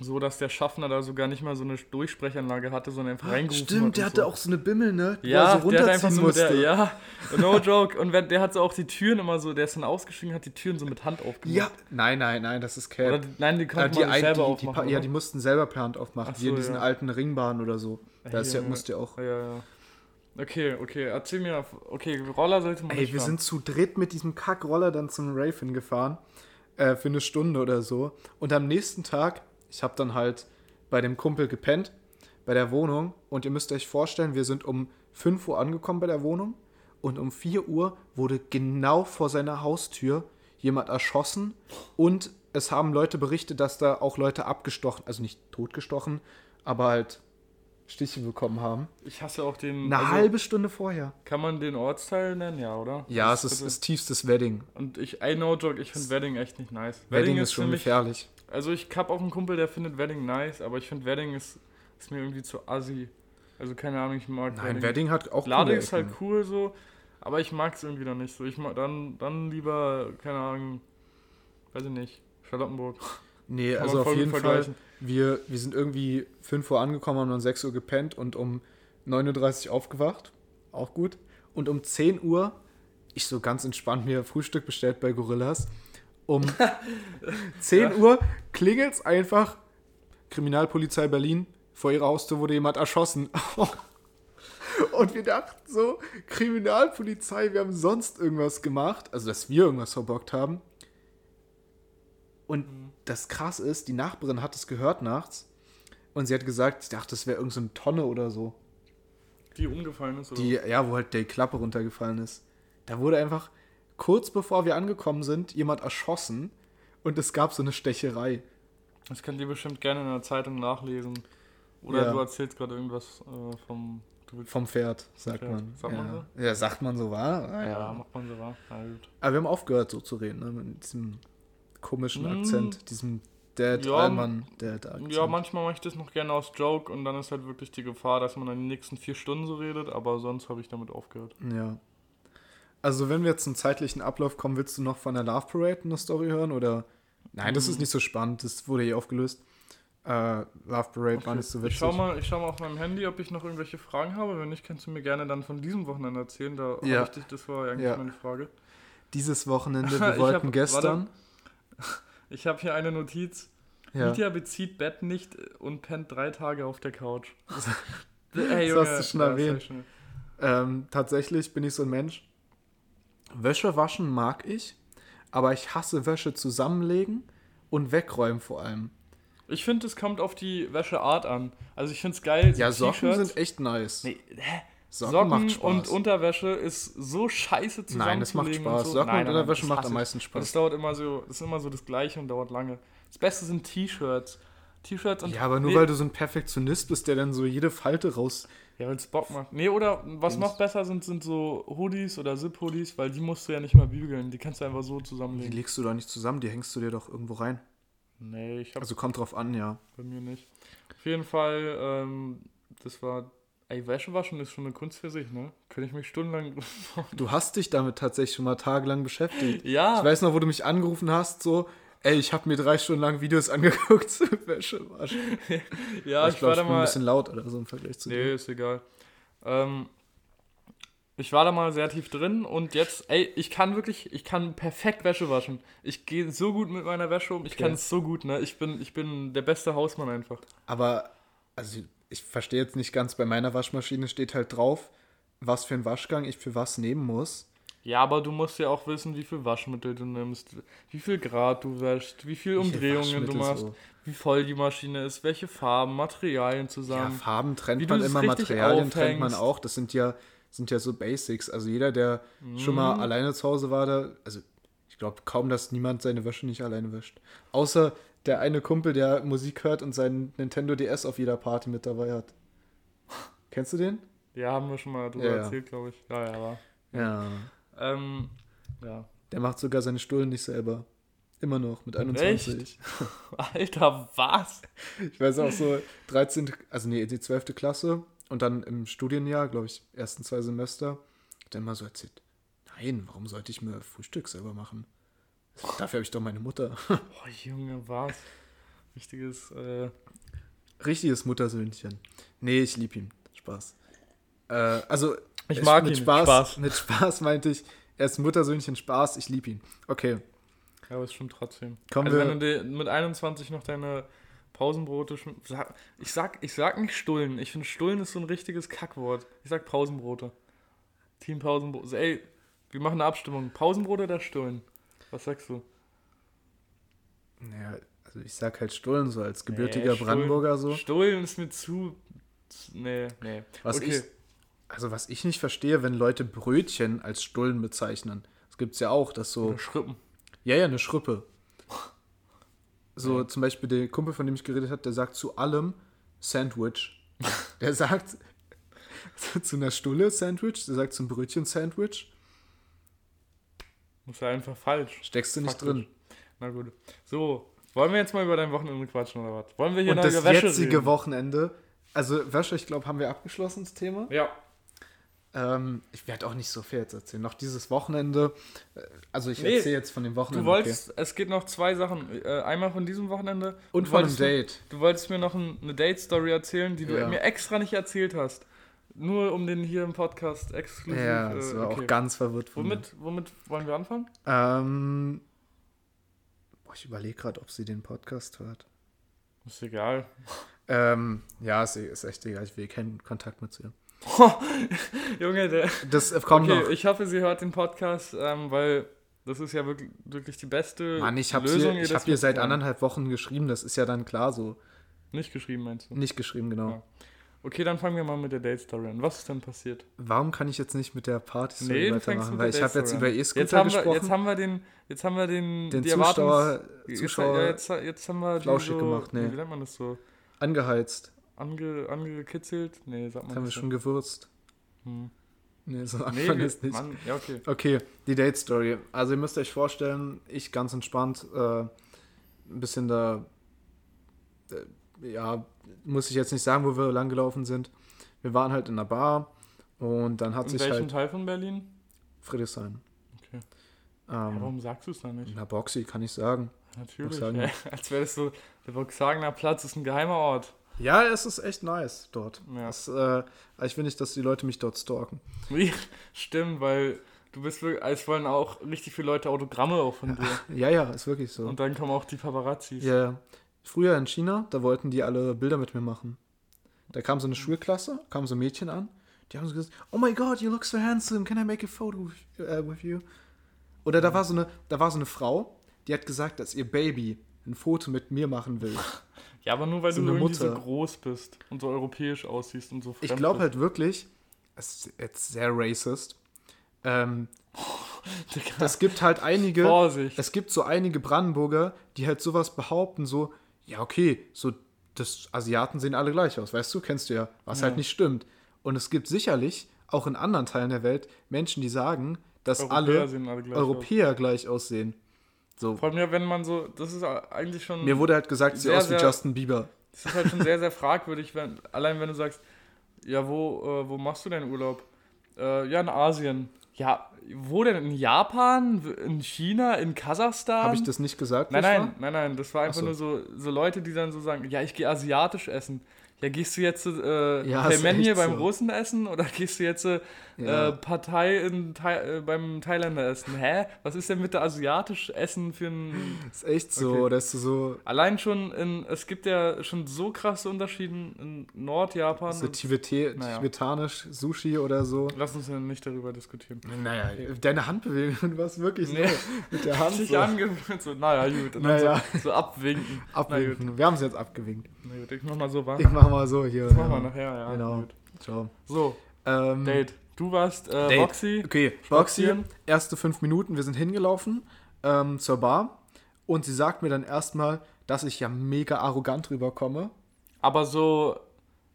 S1: so, dass der Schaffner da sogar nicht mal so eine Durchsprechanlage hatte, sondern einfach reingerufen hat.
S2: Stimmt,
S1: und
S2: der
S1: so.
S2: hatte auch so eine Bimmel, ne? Die
S1: Ja,
S2: er so
S1: der hat einfach so mit der,
S2: musste.
S1: ja, no joke. Und wenn, der hat so auch die Türen immer so, der ist dann ausgestiegen, hat die Türen so mit Hand aufgemacht.
S2: Ja, nein, nein, nein, das ist
S1: Oder
S2: Cap.
S1: die, nein, die
S2: Äh,
S1: konnte
S2: die, ein-
S1: selber
S2: die, die,
S1: aufmachen.
S2: pa- ja,
S1: oder?
S2: die mussten selber per Hand aufmachen,
S1: Ach
S2: wie in
S1: so,
S2: diesen
S1: ja.
S2: alten Ringbahnen oder so. Da ist ja,
S1: Junge.
S2: musst ihr auch.
S1: ja, ja, ja. Okay, okay, erzähl mir. Okay, Roller sollte man
S2: Ey, wir
S1: fahren.
S2: sind zu dritt mit diesem Kackroller dann zum Rave hingefahren. Äh, für eine Stunde oder so. Und am nächsten Tag, ich habe dann halt bei dem Kumpel gepennt, bei der Wohnung. Und ihr müsst euch vorstellen, wir sind um 5 Uhr angekommen bei der Wohnung. Und um 4 Uhr wurde genau vor seiner Haustür jemand erschossen. Und es haben Leute berichtet, dass da auch Leute abgestochen, also nicht totgestochen, aber halt Stiche bekommen haben.
S1: Ich hasse auch den.
S2: Eine
S1: also,
S2: halbe Stunde vorher.
S1: Kann man den Ortsteil nennen, ja, oder?
S2: Ja,
S1: Das
S2: es ist, ist tiefstes Wedding.
S1: Und ich, I know joke, ich finde Wedding echt nicht nice.
S2: Wedding ist schon
S1: für mich,
S2: gefährlich.
S1: Also ich hab auch einen Kumpel, der findet Wedding nice, aber ich finde Wedding ist, ist mir irgendwie zu assi. Also keine Ahnung, ich mag
S2: Nein, Wedding hat auch
S1: Lade ist halt cool so, aber ich mag es irgendwie dann nicht so. Ich mag dann, dann lieber, keine Ahnung, weiß ich nicht, Charlottenburg.
S2: Nee,
S1: Kann
S2: also auf jeden Fall, wir, wir sind irgendwie 5 Uhr angekommen, haben um 6 Uhr gepennt und um 9.30 Uhr aufgewacht. Auch gut. Und um 10 Uhr, ich so ganz entspannt mir Frühstück bestellt bei Gorillas. Um 10
S1: Ja.
S2: Uhr klingelt's einfach. Kriminalpolizei Berlin, vor ihrer Haustür wurde jemand erschossen. Und wir dachten so, Kriminalpolizei, wir haben sonst irgendwas gemacht, also dass wir irgendwas verbockt haben. Und das krass ist, die Nachbarin hat es gehört nachts und sie hat gesagt, ich dachte, das wäre irgendeine so Tonne oder so.
S1: Die umgefallen ist, oder?
S2: Die, ja, wo halt die Klappe runtergefallen ist. Da wurde einfach kurz bevor wir angekommen sind, jemand erschossen und es gab so eine Stecherei.
S1: Das könnt ihr bestimmt gerne in der Zeitung nachlesen. Oder
S2: Ja.
S1: du erzählst gerade irgendwas äh, vom.
S2: Vom Pferd, sagt
S1: Pferd.
S2: man.
S1: Sagt
S2: ja.
S1: man
S2: Ja, sagt man so, war? Ah,
S1: ja, macht man so wahr. Gut.
S2: Aber wir haben aufgehört, so zu reden, ne? mit diesem komischen
S1: Mm.
S2: Akzent, diesem Dad
S1: Ja,
S2: Allmann Dad Akzent.
S1: Ja, manchmal mache ich das noch gerne aus Joke und dann ist halt wirklich die Gefahr, dass man dann die nächsten vier Stunden so redet, aber sonst habe ich damit aufgehört.
S2: Ja. Also, wenn wir jetzt zum zeitlichen Ablauf kommen, willst du noch von der Love Parade eine Story hören? Oder. Nein, das ist nicht so spannend, das wurde eh aufgelöst. Äh, Love Parade war nicht so witzig.
S1: ich schau mal, ich schau mal auf meinem Handy, ob ich noch irgendwelche Fragen habe. Wenn nicht, kannst du mir gerne dann von diesem Wochenende erzählen. Da
S2: Ja.
S1: hab ich dich, das war eigentlich
S2: Ja.
S1: meine Frage.
S2: Dieses Wochenende, wir
S1: hab-
S2: wollten
S1: warte.
S2: gestern.
S1: Ich habe hier eine Notiz.
S2: Ja.
S1: Mitya bezieht Bett nicht und pennt drei Tage auf der Couch. Ey,
S2: Das hast du schon erwähnt.
S1: hab
S2: Ähm, tatsächlich bin ich so ein Mensch. Wäsche waschen mag ich, aber ich hasse Wäsche zusammenlegen und wegräumen vor allem.
S1: Ich finde, es kommt auf die Wäscheart an. Also ich finde es geil. so
S2: Ja, Socken sind echt nice.
S1: Nee, hä?
S2: Socken,
S1: Socken,
S2: macht Spaß.
S1: und Unterwäsche ist so scheiße zusammenzulegen.
S2: Nein, das macht
S1: und
S2: Spaß.
S1: So.
S2: Socken
S1: nein,
S2: und Unterwäsche macht am meisten
S1: Und
S2: Spaß.
S1: Das dauert immer so, das ist immer so das Gleiche und dauert lange. Das Beste sind T-Shirts. T-Shirts und.
S2: Ja, aber nur
S1: nee,
S2: weil du so ein Perfektionist bist, der dann so jede Falte raus.
S1: Ja, weil es Bock macht. Nee, oder was noch besser sind, sind so Hoodies oder Zip-Hoodies, weil die musst du ja nicht mal bügeln. Die kannst du einfach so
S2: Die
S1: zusammenlegen.
S2: legst du doch nicht zusammen, die hängst du dir doch irgendwo rein.
S1: Nee, ich hab
S2: Also kommt drauf an, ja.
S1: bei mir nicht. Auf jeden Fall, ähm, das war. Ey, Wäsche waschen ist schon eine Kunst für sich, ne? Könnte ich mich stundenlang.
S2: Du hast dich damit tatsächlich schon mal tagelang beschäftigt.
S1: ja,
S2: Ich weiß noch, wo du mich angerufen hast, so, ey, ich habe mir drei Stunden lang Videos angeguckt zu Wäsche waschen.
S1: ja,
S2: ich
S1: ich,
S2: glaube,
S1: war da
S2: bin ein
S1: mal.
S2: bisschen laut oder so im Vergleich zu
S1: Nee,
S2: dir.
S1: ist egal. Ähm, ich war da mal sehr tief drin und jetzt, ey, ich kann wirklich, ich kann perfekt Wäsche waschen. Ich gehe so gut mit meiner Wäsche um, ich
S2: Okay.
S1: kann es so gut, ne? Ich bin, ich bin der beste Hausmann einfach.
S2: Aber, also ich verstehe jetzt nicht ganz, bei meiner Waschmaschine steht halt drauf, was für einen Waschgang ich für was nehmen muss.
S1: Ja, aber du musst ja auch wissen, wie viel Waschmittel du nimmst, wie viel Grad du wäschst, wie viel Umdrehungen du machst,
S2: so.
S1: wie voll die Maschine ist, welche Farben, Materialien
S2: Ja,
S1: zusammen.
S2: Farben
S1: wie
S2: trennt
S1: du
S2: man immer, Materialien trennt man
S1: aufhängst.
S2: auch. Das sind ja, sind ja so Basics. Also jeder, der schon mal
S1: Mhm.
S2: alleine zu Hause war, da, also ich glaube kaum, dass niemand seine Wäsche nicht alleine wäscht. Außer der eine Kumpel, der Musik hört und seinen Nintendo DS auf jeder Party mit dabei hat. Kennst du den?
S1: Ja, haben wir schon mal drüber
S2: Ja, ja.
S1: erzählt, glaube ich. Ja, ja, war.
S2: Ja.
S1: Ähm, ja.
S2: Der macht sogar seine Stullen nicht selber. Immer noch, mit 21.
S1: Alter, was?
S2: Ich weiß auch so, 13., also nee, die 12. Klasse und dann im Studienjahr, glaube ich, ersten zwei Semester, hat er immer so erzählt, nein, warum sollte ich mir Frühstück selber machen? Dafür habe ich doch meine Mutter.
S1: Boah, Junge, was? Richtiges, äh,
S2: Richtiges Muttersöhnchen. Nee, ich liebe ihn. Spaß. Äh, also,
S1: Ich mag
S2: mit
S1: ihn.
S2: Spaß,
S1: Spaß.
S2: Mit Spaß meinte ich, er ist Muttersöhnchen, Spaß, ich liebe ihn. Okay,
S1: ja, aber ist schon trotzdem.
S2: kommen
S1: also
S2: wir.
S1: wenn du mit 21 noch deine Pausenbrote sag, ich sag ich sag nicht Stullen. Ich finde Stullen ist so ein richtiges Kackwort. Ich sag Pausenbrote. Team Pausenbrote. Ey, wir machen eine Abstimmung. Pausenbrote oder Stullen? Was sagst du?
S2: Naja, also ich sag halt Stullen so als gebürtiger
S1: Nee,
S2: Brandenburger so.
S1: Stullen ist mir zu. zu- Nee, nee.
S2: Was
S1: okay.
S2: ich, also was ich nicht verstehe, wenn Leute Brötchen als Stullen bezeichnen. Das gibt's ja auch, dass so,
S1: Oder Schrippen.
S2: ja, ja, eine Schrippe. So
S1: Ja.
S2: zum Beispiel der Kumpel, von dem ich geredet habe, der sagt zu allem Sandwich. der sagt zu einer Stulle Sandwich, der sagt zum Brötchen Sandwich.
S1: Ist ja einfach falsch.
S2: Steckst du nicht
S1: Faktisch.
S2: drin.
S1: Na gut. So, wollen wir jetzt mal über dein Wochenende quatschen oder was? Wollen wir hier
S2: Und
S1: noch
S2: das
S1: über Wäsche
S2: jetzige
S1: reden?
S2: Wochenende, also Wäsche, ich glaube, haben wir abgeschlossen, das Thema.
S1: Ja.
S2: Ähm, ich werde auch nicht so viel jetzt erzählen. Noch dieses Wochenende, äh, also ich
S1: Nee,
S2: erzähle jetzt von dem
S1: Du
S2: Wochenende.
S1: wolltest, es geht noch zwei Sachen. Äh, einmal von diesem Wochenende.
S2: Und
S1: du
S2: von einem
S1: mir-
S2: Date.
S1: Du wolltest mir noch ein, eine Date-Story erzählen, die du
S2: Ja.
S1: mir extra nicht erzählt hast. Nur um den hier im Podcast exklusiv.
S2: Ja, das
S1: äh,
S2: war
S1: okay.
S2: auch ganz verwirrt von
S1: Womit, womit wollen wir anfangen?
S2: mir. Ähm, boah, ich überlege gerade, ob sie den Podcast hört.
S1: Ist egal.
S2: Ähm, ja, ist, ist echt egal. Ich will keinen Kontakt mit ihr.
S1: Junge, der.
S2: Das äh, kommt
S1: okay,
S2: noch.
S1: ich hoffe, sie hört den Podcast, ähm, weil das ist ja wirklich, wirklich die beste
S2: Mann, ich habe
S1: Lösung.
S2: ihr, ich
S1: das
S2: hab ihr seit anderthalb Wochen geschrieben. Das ist ja dann klar so.
S1: Nicht geschrieben, meinst du?
S2: Nicht geschrieben, genau.
S1: Ja. Okay, dann fangen wir mal mit der Date-Story an. Was ist denn passiert?
S2: Warum kann ich jetzt nicht mit der Party
S1: Nee, du fängst
S2: weitermachen? Weil ich habe jetzt über E-Scooter
S1: haben, wir,
S2: gesprochen.
S1: jetzt haben wir den, jetzt haben wir den,
S2: den Zuschauer, Zuschauer
S1: Jetzt, jetzt, jetzt haben wir
S2: flauschig
S1: so,
S2: gemacht, nee.
S1: Wie nennt man das so?
S2: angeheizt.
S1: Ange, angekitzelt? Nee, sagt man
S2: Das haben wir schon gewürzt.
S1: Hm.
S2: Nee, so
S1: Nee,
S2: anfangen
S1: wir,
S2: ist nicht.
S1: Mann, ja, okay.
S2: Okay, die Date-Story. Also ihr müsst euch vorstellen, ich ganz entspannt, äh, ein bisschen da, äh, ja, muss ich jetzt nicht sagen, wo wir lang gelaufen sind. Wir waren halt in einer Bar und dann hat
S1: In
S2: sich
S1: welchem
S2: halt
S1: Teil von Berlin?
S2: Friedrichshain.
S1: Okay. Ja,
S2: Ähm,
S1: warum sagst du es dann nicht?
S2: na, Boxy kann ich sagen.
S1: Natürlich. Ja, als wäre das so, der Boxhagener Platz ist ein geheimer Ort.
S2: Ja, es ist echt nice dort.
S1: Ja.
S2: Es, äh, ich will nicht, dass die Leute mich dort stalken.
S1: Stimmt, weil du bist wirklich, es wollen auch richtig viele Leute Autogramme auch von dir.
S2: Ja, ja, ist wirklich so.
S1: Und dann kommen auch die Paparazzis.
S2: Ja, ja. Früher in China, da wollten die alle Bilder mit mir machen. Da kam so eine Schulklasse, kam so ein Mädchen an, die haben so gesagt, oh my god, you look so handsome, can I make a photo with, uh, with you? Oder da war, so eine, da war so eine Frau, die hat gesagt, dass ihr Baby ein Foto mit mir machen will.
S1: Ja, aber nur weil
S2: So
S1: du
S2: eine
S1: irgendwie so
S2: Mutter.
S1: groß bist und so europäisch aussiehst und so
S2: Ich
S1: fremd
S2: glaube
S1: bist.
S2: halt wirklich, es ist jetzt sehr racist, ähm, es gibt halt einige,
S1: Vorsicht.
S2: es gibt so einige Brandenburger, die halt sowas behaupten, so, ja, okay, so, das Asiaten sehen alle gleich aus, weißt du, kennst du ja, was
S1: Ja.
S2: halt nicht stimmt. Und es gibt sicherlich auch in anderen Teilen der Welt Menschen, die sagen, dass
S1: Europäer
S2: alle
S1: alle gleich
S2: Europäer gleich aussehen. So,
S1: Vor allem ja, wenn man so, das ist eigentlich schon,
S2: mir wurde halt gesagt, sie
S1: Sehr,
S2: aus wie
S1: sehr-
S2: Justin Bieber.
S1: das ist halt schon sehr, sehr fragwürdig, wenn, allein wenn du sagst, ja, wo, äh, wo machst du deinen Urlaub? Äh, ja, in Asien. Ja, wo denn? In Japan? In China? In Kasachstan?
S2: Habe ich das nicht gesagt?
S1: Nein, nein, nein, nein, das war einfach
S2: Ach
S1: nur so, so Leute, die dann so sagen, ja, ich gehe asiatisch essen. Ja, gehst du jetzt äh,
S2: Ja, ist
S1: Pelmen hier
S2: echt
S1: beim
S2: so.
S1: Russen essen oder gehst du jetzt äh,
S2: Ja.
S1: äh, Partei in Thai, äh, beim Thailänder essen? Hä? Was ist denn mit der asiatisch Essen für ein...
S2: ist echt so,
S1: Okay.
S2: dass du so,
S1: Allein schon in, es gibt ja schon so krasse Unterschiede in Nordjapan.
S2: so Tibete
S1: Naja.
S2: tibetanisch Sushi oder so.
S1: Lass uns ja nicht darüber diskutieren.
S2: Naja, deine Handbewegung, du warst wirklich
S1: Nee.
S2: so mit der Hand
S1: Sich
S2: so
S1: angewöhnt, so, naja, gut.
S2: Naja.
S1: so, so abwinken.
S2: abwinken. Wir haben es jetzt abgewinkt.
S1: Na gut, ich mach mal so, wa?
S2: Ich mach mal so hier.
S1: Das machen wir
S2: ja.
S1: nachher, ja.
S2: Genau.
S1: Gut.
S2: Ciao.
S1: So,
S2: Ähm,
S1: Date. Du warst äh,
S2: Date.
S1: Roxy.
S2: Okay,
S1: Spazieren.
S2: erste fünf Minuten, wir sind hingelaufen ähm, zur Bar und sie sagt mir dann erstmal, dass ich ja mega arrogant rüberkomme.
S1: Aber so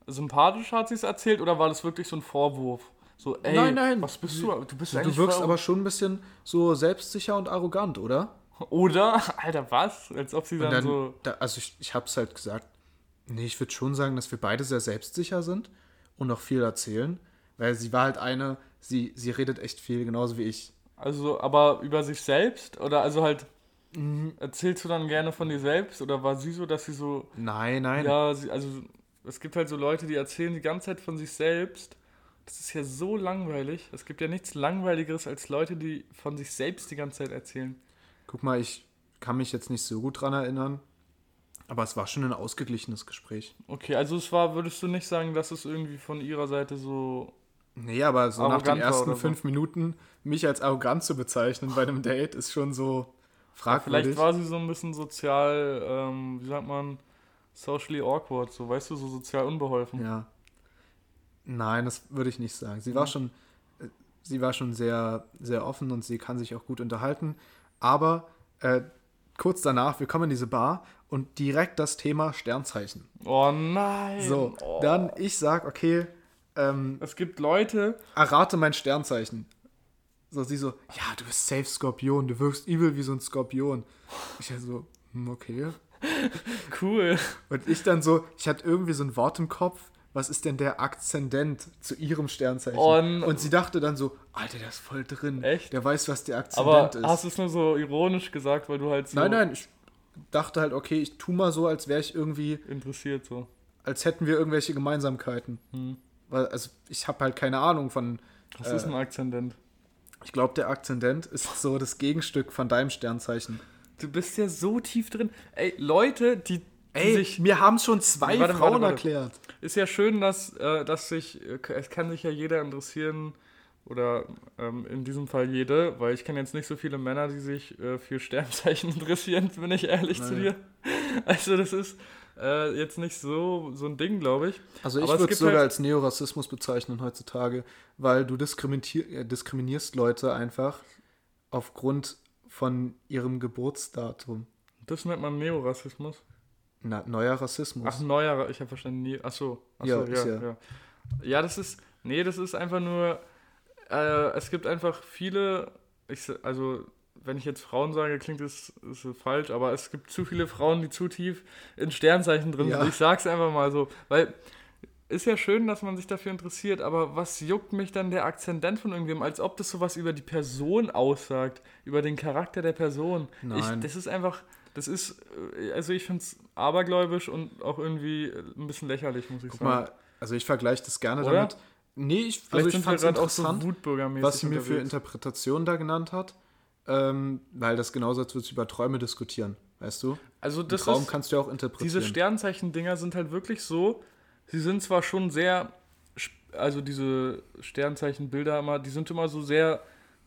S1: sympathisch hat sie es erzählt oder war das wirklich so ein Vorwurf? So, ey,
S2: Nein, nein.
S1: was bist du? Du bist
S2: Du wirkst aber schon ein bisschen so selbstsicher und arrogant, oder?
S1: Oder? Alter, was? Als ob sie dann,
S2: dann,
S1: so.
S2: da, also ich, ich hab's halt gesagt, nee, ich würde schon sagen, dass wir beide sehr selbstsicher sind und auch viel erzählen, weil sie war halt eine, sie, sie redet echt viel, genauso wie ich.
S1: Also, aber über sich selbst? Oder also halt,
S2: Mhm.
S1: erzählst du dann gerne von dir selbst? Oder war sie so, dass sie so.
S2: Nein, nein.
S1: Ja, sie, also es gibt halt so Leute, die erzählen die ganze Zeit von sich selbst. Das ist ja so langweilig. Es gibt ja nichts Langweiligeres als Leute, die von sich selbst die ganze Zeit erzählen.
S2: Guck mal, ich kann mich jetzt nicht so gut dran erinnern, aber es war schon ein ausgeglichenes Gespräch.
S1: Okay, also es war, würdest du nicht sagen, dass es irgendwie von ihrer Seite so.
S2: Nee, aber so nach den
S1: war
S2: ersten
S1: so.
S2: fünf Minuten mich als arrogant zu bezeichnen bei einem Date ist schon so fragwürdig.
S1: Vielleicht war sie so ein bisschen sozial, ähm, wie sagt man, socially awkward, so weißt du, so sozial unbeholfen.
S2: Ja. Nein, das würde ich nicht sagen. Sie war
S1: Mhm.
S2: schon, äh, sie war schon sehr, sehr offen und sie kann sich auch gut unterhalten. Aber äh, kurz danach, wir kommen in diese Bar und direkt das Thema Sternzeichen.
S1: Oh nein.
S2: So,
S1: oh.
S2: dann ich sag, okay, ähm,
S1: Es gibt Leute,
S2: errate mein Sternzeichen. So, sie so, ja, du bist safe Skorpion, du wirkst übel wie so ein Skorpion. Ich so, hm, okay.
S1: cool.
S2: Und ich dann so, ich hatte irgendwie so ein Wort im Kopf, was ist denn der Akzendent zu ihrem Sternzeichen?
S1: Und-
S2: Und sie dachte dann so, Alter, der ist voll drin.
S1: Echt?
S2: Der weiß, was der
S1: Aber
S2: Akzendent ist.
S1: hast du es nur so ironisch gesagt, weil du halt so
S2: nein, nein, ich dachte halt, okay, ich tu mal so, als wäre ich irgendwie,
S1: interessiert so.
S2: als hätten wir irgendwelche Gemeinsamkeiten.
S1: Hm.
S2: Weil, also ich habe halt keine Ahnung von,
S1: Was
S2: Äh,
S1: ist ein Akzendent?
S2: ich glaube, der Akzendent ist so das Gegenstück von deinem Sternzeichen.
S1: Du bist ja so tief drin. Ey, Leute, die, die
S2: Ey,
S1: sich.
S2: mir haben schon zwei
S1: Warte,
S2: Frauen
S1: warte, warte.
S2: erklärt.
S1: Ist ja schön, dass, äh, dass sich. äh, Es kann sich ja jeder interessieren. Oder ähm, in diesem Fall jede, weil ich kenne jetzt nicht so viele Männer, die sich äh, für Sternzeichen interessieren, bin ich ehrlich zu
S2: Nein.
S1: dir. Also, das ist äh, jetzt nicht so, so ein Ding, glaube ich.
S2: Also ich würde es sogar
S1: halt-
S2: als Neorassismus bezeichnen heutzutage, weil du äh, diskriminierst Leute einfach aufgrund von ihrem Geburtsdatum.
S1: Das nennt man Neorassismus.
S2: Na, neuer Rassismus.
S1: Ach, neuer, ich habe verstanden, nie. Ach so, ach
S2: Ja,
S1: so, ja,
S2: ja.
S1: ja. Ja, das ist, nee, das ist einfach nur, äh, es gibt einfach viele, ich, also, wenn ich jetzt Frauen sage, klingt das ist falsch, aber es gibt zu viele Frauen, die zu tief in Sternzeichen drin
S2: Ja.
S1: sind. Ich sag's einfach mal so, weil ist ja schön, dass man sich dafür interessiert, aber was juckt mich dann der Akzendent von irgendwem, als ob das sowas über die Person aussagt, über den Charakter der Person.
S2: Nein.
S1: Ich, das ist einfach, das ist, äh, also ich finde es abergläubisch und auch irgendwie äh, ein bisschen lächerlich, muss ich
S2: Guck
S1: sagen.
S2: mal, also ich vergleiche das gerne
S1: Oder?
S2: damit. Nee, ich,
S1: Vielleicht
S2: also ich fand es
S1: so
S2: interessant,
S1: Wutbürgermäßig
S2: was sie mir für
S1: unterwegs.
S2: Interpretation da genannt hat, ähm, weil das genauso als würdest du über Träume diskutieren, weißt du?
S1: Also das
S2: Traum
S1: ist,
S2: kannst du ja auch interpretieren.
S1: diese Sternzeichen-Dinger sind halt wirklich so, sie sind zwar schon sehr, also diese Sternzeichen-Bilder immer, die sind immer so sehr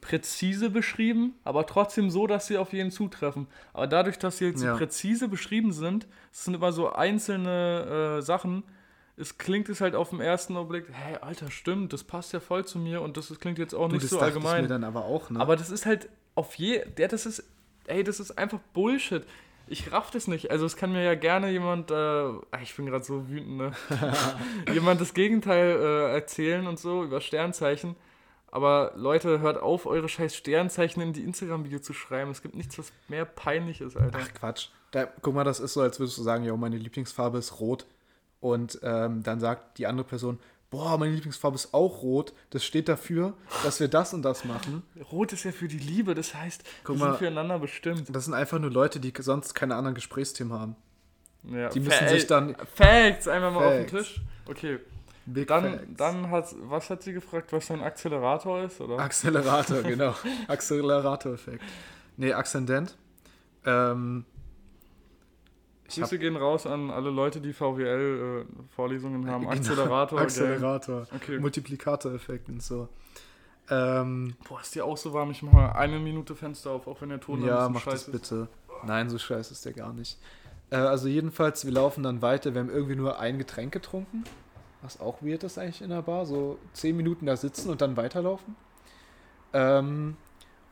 S1: präzise beschrieben, aber trotzdem so, dass sie auf jeden zutreffen. Aber dadurch, dass sie jetzt so
S2: Ja.
S1: präzise beschrieben sind, es sind immer so einzelne äh, Sachen, es klingt es halt auf den ersten Augenblick, hey, Alter, stimmt, das passt ja voll zu mir und das ist, klingt jetzt auch
S2: du,
S1: nicht
S2: das
S1: so allgemein.
S2: mir dann aber auch, ne?
S1: Aber das ist halt auf je, der, das ist, ey, das ist einfach Bullshit. Ich raff das nicht. Also es kann mir ja gerne jemand, äh, ah, ich bin gerade so wütend, ne? jemand das Gegenteil äh, erzählen und so über Sternzeichen. Aber Leute, hört auf, eure scheiß Sternzeichen in die Instagram-Video zu schreiben. Es gibt nichts, was mehr peinlich ist, Alter.
S2: Ach Quatsch. Da, guck mal, das ist so, als würdest du sagen, ja, meine Lieblingsfarbe ist rot. Und ähm, dann sagt die andere Person, boah, meine Lieblingsfarbe ist auch rot. Das steht dafür, dass wir das und das machen.
S1: Rot ist ja für die Liebe, das heißt,
S2: Guck
S1: wir
S2: mal.
S1: sind füreinander bestimmt.
S2: Das sind einfach nur Leute, die sonst keine anderen Gesprächsthemen haben.
S1: Ja,
S2: Die müssen sich
S1: ey,
S2: dann.
S1: Facts, einfach mal auf
S2: Facts.
S1: den Tisch. Okay,
S2: Big
S1: dann,
S2: Facts.
S1: dann hat, was hat sie gefragt, was ein Akzelerator ist, oder?
S2: Accelerator, genau. Accelerator-Effekt. Nee, Axcendent. Ähm,
S1: Grüße gehen raus an alle Leute, die VWL-Vorlesungen haben.
S2: Genau.
S1: Accelerator. gell?
S2: Accelerator.
S1: Okay.
S2: Multiplikator-Effekt und so. Ähm,
S1: Boah, ist dir auch so warm. Ich mach mal eine Minute Fenster auf, auch wenn der Ton
S2: ja, mach das bitte. Nein, so scheiße ist der gar nicht. Äh, also jedenfalls, wir laufen dann weiter. Wir haben irgendwie nur ein Getränk getrunken. Was auch weird ist eigentlich in der Bar. So zehn Minuten da sitzen und dann weiterlaufen. Ähm,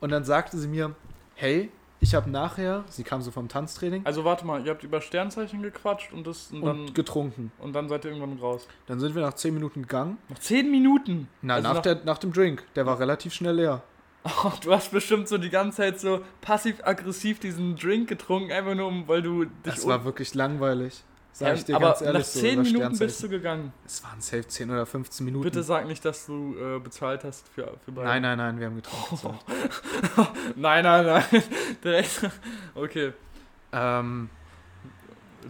S2: und dann sagte sie mir, hey, ich habe nachher, sie kam so vom Tanztraining,
S1: Also warte mal, ihr habt über Sternzeichen gequatscht und das und dann,
S2: und getrunken.
S1: und dann seid ihr irgendwann raus.
S2: Dann sind wir nach zehn Minuten gegangen.
S1: Noch zehn Minuten?
S2: Na,
S1: Also
S2: nach, der, nach dem Drink. Der war relativ schnell leer.
S1: Oh, du hast bestimmt so die ganze Zeit so passiv-aggressiv diesen Drink getrunken, einfach nur um, weil du dich
S2: Das war wirklich langweilig. Sag ich dir
S1: aber
S2: ganz ehrlich
S1: nach
S2: so.
S1: zehn
S2: über
S1: Minuten bist du gegangen.
S2: Es waren safe 10 oder 15 Minuten.
S1: Bitte sag nicht, dass du äh, bezahlt hast für, für beide.
S2: Nein, nein, nein, wir haben getrunken. gezahlt.
S1: nein, nein, nein. Direkt. Okay.
S2: ähm,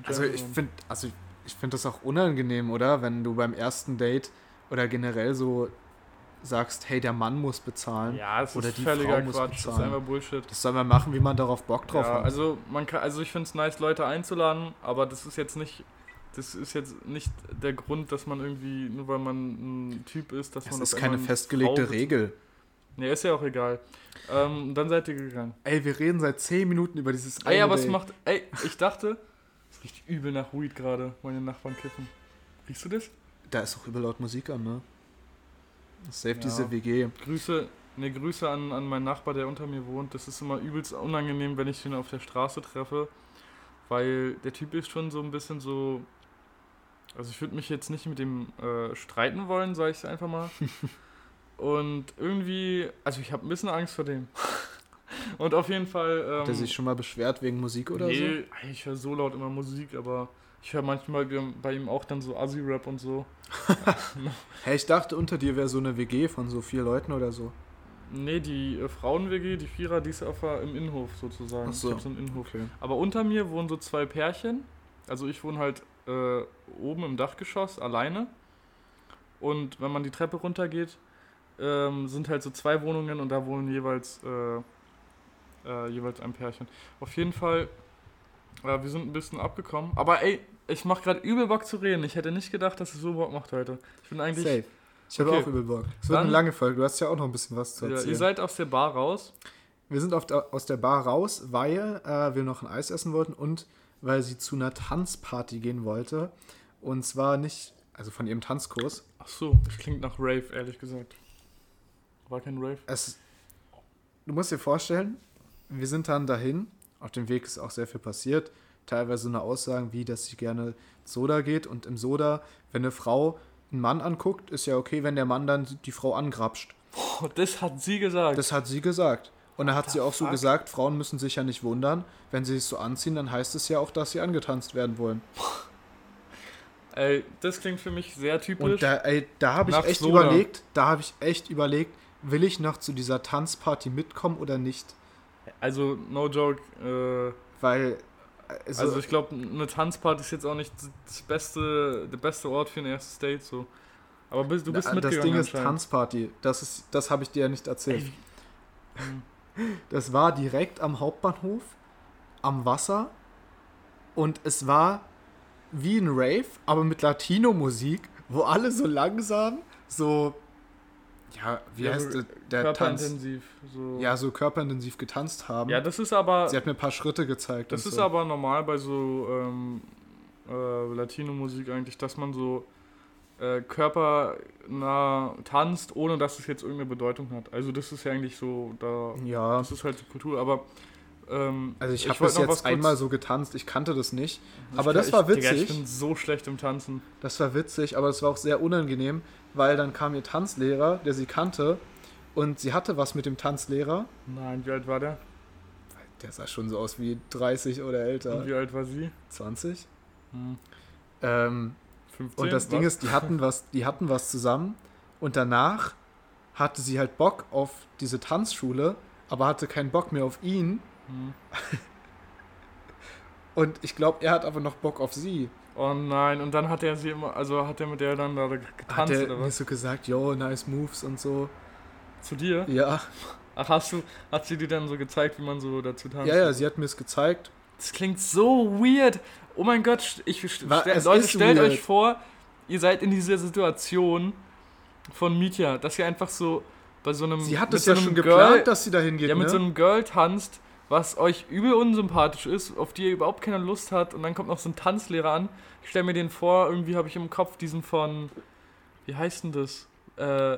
S2: also ich finde also ich finde das auch unangenehm, oder? Wenn du beim ersten Date oder generell so sagst, hey, der Mann muss bezahlen.
S1: Ja, es
S2: Oder
S1: ist
S2: die
S1: völliger
S2: Frau muss
S1: Quatsch. Das ist
S2: bezahlen.
S1: einfach Bullshit.
S2: Das soll man machen, wie man darauf Bock drauf
S1: ja,
S2: hat.
S1: also man kann, also ich finde es nice, Leute einzuladen, aber das ist jetzt nicht, das ist jetzt nicht der Grund, dass man irgendwie, nur weil man ein Typ ist, dass
S2: das
S1: man
S2: ist
S1: auf
S2: keine festgelegte Regel.
S1: Nee, ist ja auch egal. Ähm, dann seid ihr gegangen.
S2: Ey, wir reden seit 10 Minuten über dieses
S1: Ey, was
S2: Date.
S1: macht, ey, ich dachte, es riecht übel nach Weed gerade, meine Nachbarn kiffen. Riechst du das?
S2: Da ist auch übel laut Musik an, ne? Safe
S1: Ja.
S2: diese WG.
S1: Grüße, Ne, Grüße an, an meinen Nachbar, der unter mir wohnt. Das ist immer übelst unangenehm, wenn ich ihn auf der Straße treffe. Weil der Typ ist schon so ein bisschen so. Also ich würde mich jetzt nicht mit dem äh, streiten wollen, sage ich einfach mal. Und irgendwie, also ich habe ein bisschen Angst vor dem. Und auf jeden Fall. Ähm,
S2: Hat er sich schon mal beschwert wegen Musik oder
S1: nee,
S2: so?
S1: ich höre so laut immer Musik, aber ich höre manchmal bei ihm auch dann so Assi-Rap und so.
S2: hey, ich dachte, unter dir wäre so eine WG von so vier Leuten oder so.
S1: Nee, die äh, Frauen-WG, die Vierer, die ist auf, im Innenhof sozusagen.
S2: Ach so.
S1: Ich einen Innenhof.
S2: Okay.
S1: Aber unter mir wohnen so zwei Pärchen. Also ich wohne halt äh, oben im Dachgeschoss alleine. Und wenn man die Treppe runtergeht, ähm, sind halt so zwei Wohnungen und da wohnen jeweils, äh, äh, jeweils ein Pärchen. Auf jeden Fall, äh, wir sind ein bisschen abgekommen. Aber ey, ich mach gerade übel Bock zu reden. Ich hätte nicht gedacht, dass es so Bock macht heute. Ich bin eigentlich.
S2: Safe. Ich habe
S1: Okay.
S2: auch übel Bock. Es wird eine lange Folge. Du hast ja auch noch ein bisschen was zu
S1: Ja,
S2: erzählen.
S1: ihr seid aus der Bar raus.
S2: wir sind der, aus der Bar raus, weil äh, wir noch ein Eis essen wollten und weil sie zu einer Tanzparty gehen wollte. Und zwar nicht, also von ihrem Tanzkurs.
S1: Ach so, das klingt nach Rave, ehrlich gesagt. War kein Rave?
S2: Es, du musst dir vorstellen, wir sind dann dahin. Auf dem Weg ist auch sehr viel passiert. Teilweise eine Aussagen wie, dass sie gerne Soda geht. Und im Soda, wenn eine Frau einen Mann anguckt, ist ja okay, wenn der Mann dann die Frau angrapscht.
S1: Oh, das hat sie gesagt.
S2: Das hat sie gesagt. Und da hat sie auch so
S1: fuck?
S2: gesagt, Frauen müssen sich ja nicht wundern, wenn sie sich so anziehen, dann heißt es ja auch, dass sie angetanzt werden wollen.
S1: Ey, das klingt für mich sehr typisch.
S2: Und da, ey, da habe ich echt
S1: Soda.
S2: überlegt, da habe ich echt überlegt, will ich noch zu dieser Tanzparty mitkommen oder nicht?
S1: also, no joke. Äh,
S2: Weil, also,
S1: also, ich glaube, eine Tanzparty ist jetzt auch nicht das beste, der beste Ort für ein erstes Date. So. Aber bist, du bist
S2: na, das
S1: mitgegangen
S2: Ding ist. Tanzparty. Das, ist, das habe ich dir ja nicht erzählt.
S1: Ey,
S2: Das war direkt am Hauptbahnhof, am Wasser. Und es war wie ein Rave, aber mit Latino-Musik, wo alle so langsam, so. Ja, wie
S1: Ja,
S2: heißt
S1: so
S2: der, der Tanz?
S1: körperintensiv. So.
S2: Ja, so körperintensiv getanzt haben.
S1: ja, das ist aber.
S2: Sie hat mir ein paar Schritte gezeigt.
S1: Das ist
S2: so.
S1: aber normal bei so ähm, äh, Latino-Musik eigentlich, dass man so äh, körpernah tanzt, ohne dass es jetzt irgendeine Bedeutung hat. Also das ist ja eigentlich so, da
S2: Ja,
S1: das ist halt die Kultur, aber ähm,
S2: also ich habe
S1: was
S2: jetzt einmal so getanzt, ich kannte das nicht.
S1: ich
S2: aber
S1: kann-
S2: das war
S1: ich, Digga, ich
S2: witzig.
S1: bin so schlecht im Tanzen.
S2: Das war witzig, aber es war auch sehr unangenehm, weil dann kam ihr Tanzlehrer, der sie kannte, und sie hatte was mit dem Tanzlehrer.
S1: Nein, wie alt war der?
S2: Der sah schon so aus wie 30 oder älter.
S1: Und wie alt war sie?
S2: 20?
S1: Hm,
S2: Ähm,
S1: 15?
S2: und das Ding
S1: was?
S2: ist, die hatten was, die hatten was zusammen und danach hatte sie halt Bock auf diese Tanzschule, aber hatte keinen Bock mehr auf ihn.
S1: Hm.
S2: Und ich glaube, er hat aber noch Bock auf sie.
S1: Oh nein, und dann hat er sie immer, also hat er mit der dann da
S2: Hat
S1: getanzt
S2: er
S1: oder
S2: mir
S1: was?
S2: so gesagt, yo, nice moves und so.
S1: Zu dir?
S2: Ja,
S1: Ach, hast du, hat sie dir dann so gezeigt, wie man so dazu tanzt?
S2: ja, ja, sie hat mir es gezeigt.
S1: Das klingt so weird. Oh mein Gott, ich, st-
S2: Wa-
S1: stell,
S2: es
S1: Leute, stellt
S2: weird.
S1: euch vor, ihr seid in dieser Situation von Mietja, dass ihr einfach so bei so einem
S2: Sie hat es
S1: so
S2: ja schon
S1: Girl,
S2: geplant, dass sie dahin geht,
S1: ja, mit
S2: ne?
S1: so einem Girl tanzt, was euch übel unsympathisch ist, auf die ihr überhaupt keine Lust hat und dann kommt noch so ein Tanzlehrer an. Ich stelle mir den vor, irgendwie habe ich im Kopf diesen von wie heißt denn das? Äh,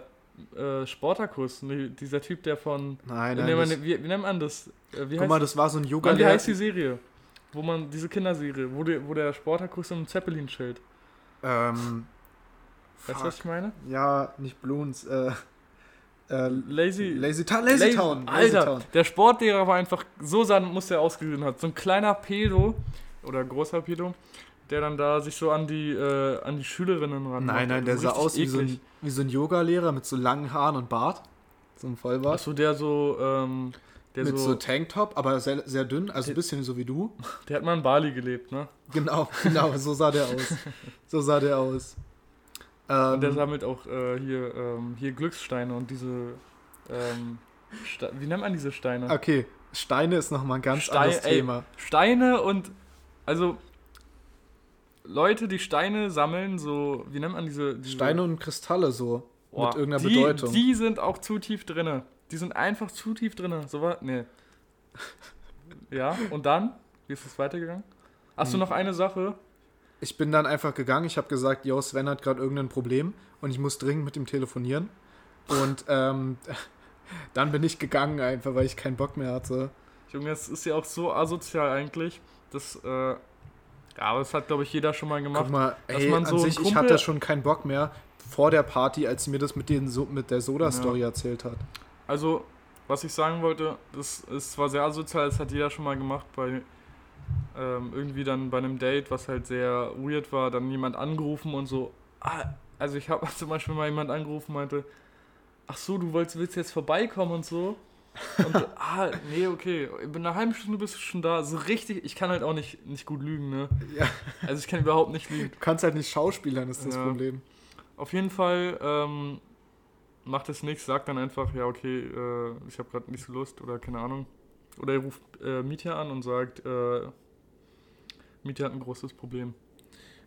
S1: äh, Sportakus, nee, dieser Typ, der von
S2: nein, nein.
S1: man,
S2: das,
S1: wie, wie nennt man das? Äh, wie
S2: guck mal, das war so ein yoga
S1: Mann, wie heißt die Serie? Wo man, diese Kinderserie, wo, der wo der Sportakus im Zeppelin chillt.
S2: Ähm,
S1: Weißt du, was ich meine?
S2: Ja, nicht Bloons, äh, äh,
S1: Lazy.
S2: Lazy, Ta Lazy Town. Lazy
S1: Alter,
S2: Town.
S1: der Sportlehrer war einfach, so sah, muss der ausgesehen hat. So ein kleiner Pedo, oder großer Pedo, der dann da sich so an die, äh, an die Schülerinnen ran
S2: Nein, nein, der sah aus wie so, ein, wie so ein Yoga-Lehrer mit so langen Haaren und Bart. So ein Vollbart.
S1: Achso, der so, ähm, der
S2: mit so,
S1: so,
S2: Tanktop, aber sehr, sehr dünn, also ein bisschen so wie du.
S1: der hat mal in Bali gelebt, ne?
S2: Genau, genau, so sah der aus. So sah der aus. Ähm,
S1: Und der sammelt auch äh, hier, ähm, hier Glückssteine und diese, ähm, wie nennt man diese Steine?
S2: okay, Steine ist nochmal ein ganz
S1: Stein-
S2: anderes
S1: ey,
S2: Thema.
S1: Steine und also Leute, die Steine sammeln, so, wie nennt man diese, diese
S2: Steine und Kristalle so.
S1: Boah,
S2: mit irgendeiner
S1: die,
S2: Bedeutung.
S1: Die sind auch zu tief drinne. Die sind einfach zu tief drinne. So war, nee. Ja, und dann? Wie ist es weitergegangen? Hast du
S2: Hm.
S1: noch eine Sache?
S2: Ich bin dann einfach gegangen, ich habe gesagt, yo, Sven hat gerade irgendein Problem und ich muss dringend mit ihm telefonieren. Und ähm, Dann bin ich gegangen einfach, weil ich keinen Bock mehr hatte.
S1: Junge, es ist ja auch so asozial eigentlich. Das, äh, ja, aber das hat, glaube ich, jeder schon mal gemacht.
S2: Guck mal,
S1: dass
S2: ey,
S1: man
S2: an
S1: so
S2: sich, ich hatte schon keinen Bock mehr vor der Party, als sie mir das mit, den so mit der Soda-Story erzählt hat.
S1: Also, was ich sagen wollte, das ist zwar sehr asozial, das hat jeder schon mal gemacht bei ähm, irgendwie dann bei einem Date, was halt sehr weird war, dann jemand angerufen und so. Ah, also ich habe zum Beispiel mal jemand angerufen, meinte, ach so, du wolltest, willst jetzt vorbeikommen und so. Und ah, nee, okay, in einer halben Stunde bist du schon da. So richtig, ich kann halt auch nicht, nicht gut lügen, ne?
S2: Ja.
S1: Also ich kann überhaupt nicht lügen.
S2: Du kannst halt nicht schauspielern, ist das
S1: Ja.
S2: Problem.
S1: Auf jeden Fall ähm, macht es nichts, sagt dann einfach, ja, okay, äh, ich habe gerade nicht so Lust oder keine Ahnung. Oder ihr ruft äh, Mietja an und sagt, äh, Mietja hat ein großes Problem.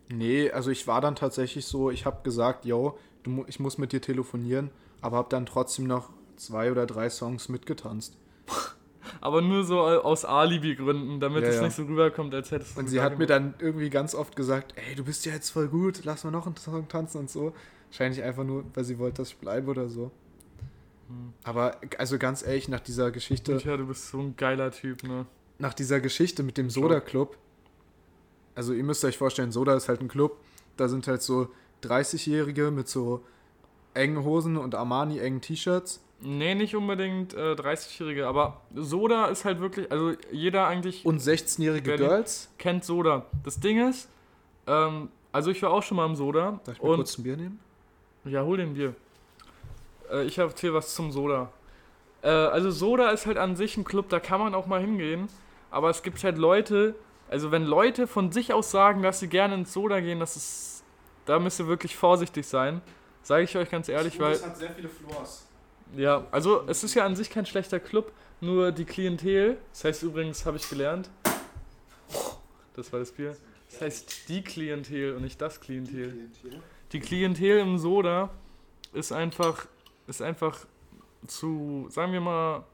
S2: Nee, also ich war dann tatsächlich so, ich habe gesagt, yo, du, ich muss mit dir telefonieren, aber habe dann trotzdem noch zwei oder drei Songs mitgetanzt.
S1: Aber nur so aus Alibi-Gründen, damit
S2: Ja,
S1: es
S2: ja.
S1: nicht so rüberkommt, als hättest du
S2: Und sie hat mir dann irgendwie ganz oft gesagt, ey, du bist ja jetzt voll gut, lass mal noch einen Song tanzen und so. Wahrscheinlich einfach nur, weil sie wollte, dass ich bleibe oder so. Aber also ganz ehrlich, nach dieser Geschichte,
S1: Mietja, du bist so ein geiler Typ, ne?
S2: nach dieser Geschichte mit dem Soda Club, also ihr müsst euch vorstellen, Soda ist halt ein Club, da sind halt so 30-Jährige mit so engen Hosen und Armani engen T-Shirts.
S1: Nee, nicht unbedingt äh, 30-Jährige, aber Soda ist halt wirklich, also jeder eigentlich
S2: Und 16-jährige
S1: Berlin.
S2: Girls.
S1: kennt Soda. Das Ding ist, ähm, also ich war auch schon mal im Soda.
S2: Darf ich mir
S1: und
S2: kurz ein Bier nehmen?
S1: Ja, hol den Bier. Äh, ich erzähle was zum Soda. Äh, also Soda ist halt an sich ein Club, da kann man auch mal hingehen. Aber es gibt halt Leute, also wenn Leute von sich aus sagen, dass sie gerne ins Soda gehen, das ist, da müsst ihr wirklich vorsichtig sein. Sage ich euch ganz ehrlich, weil,
S2: hat sehr viele Floors.
S1: ja, also es ist ja an sich kein schlechter Club, nur die Klientel, das heißt übrigens, habe ich gelernt, das war das Bier, das heißt die Klientel und nicht das Klientel. Die Klientel im Soda ist einfach, ist einfach zu, sagen wir mal,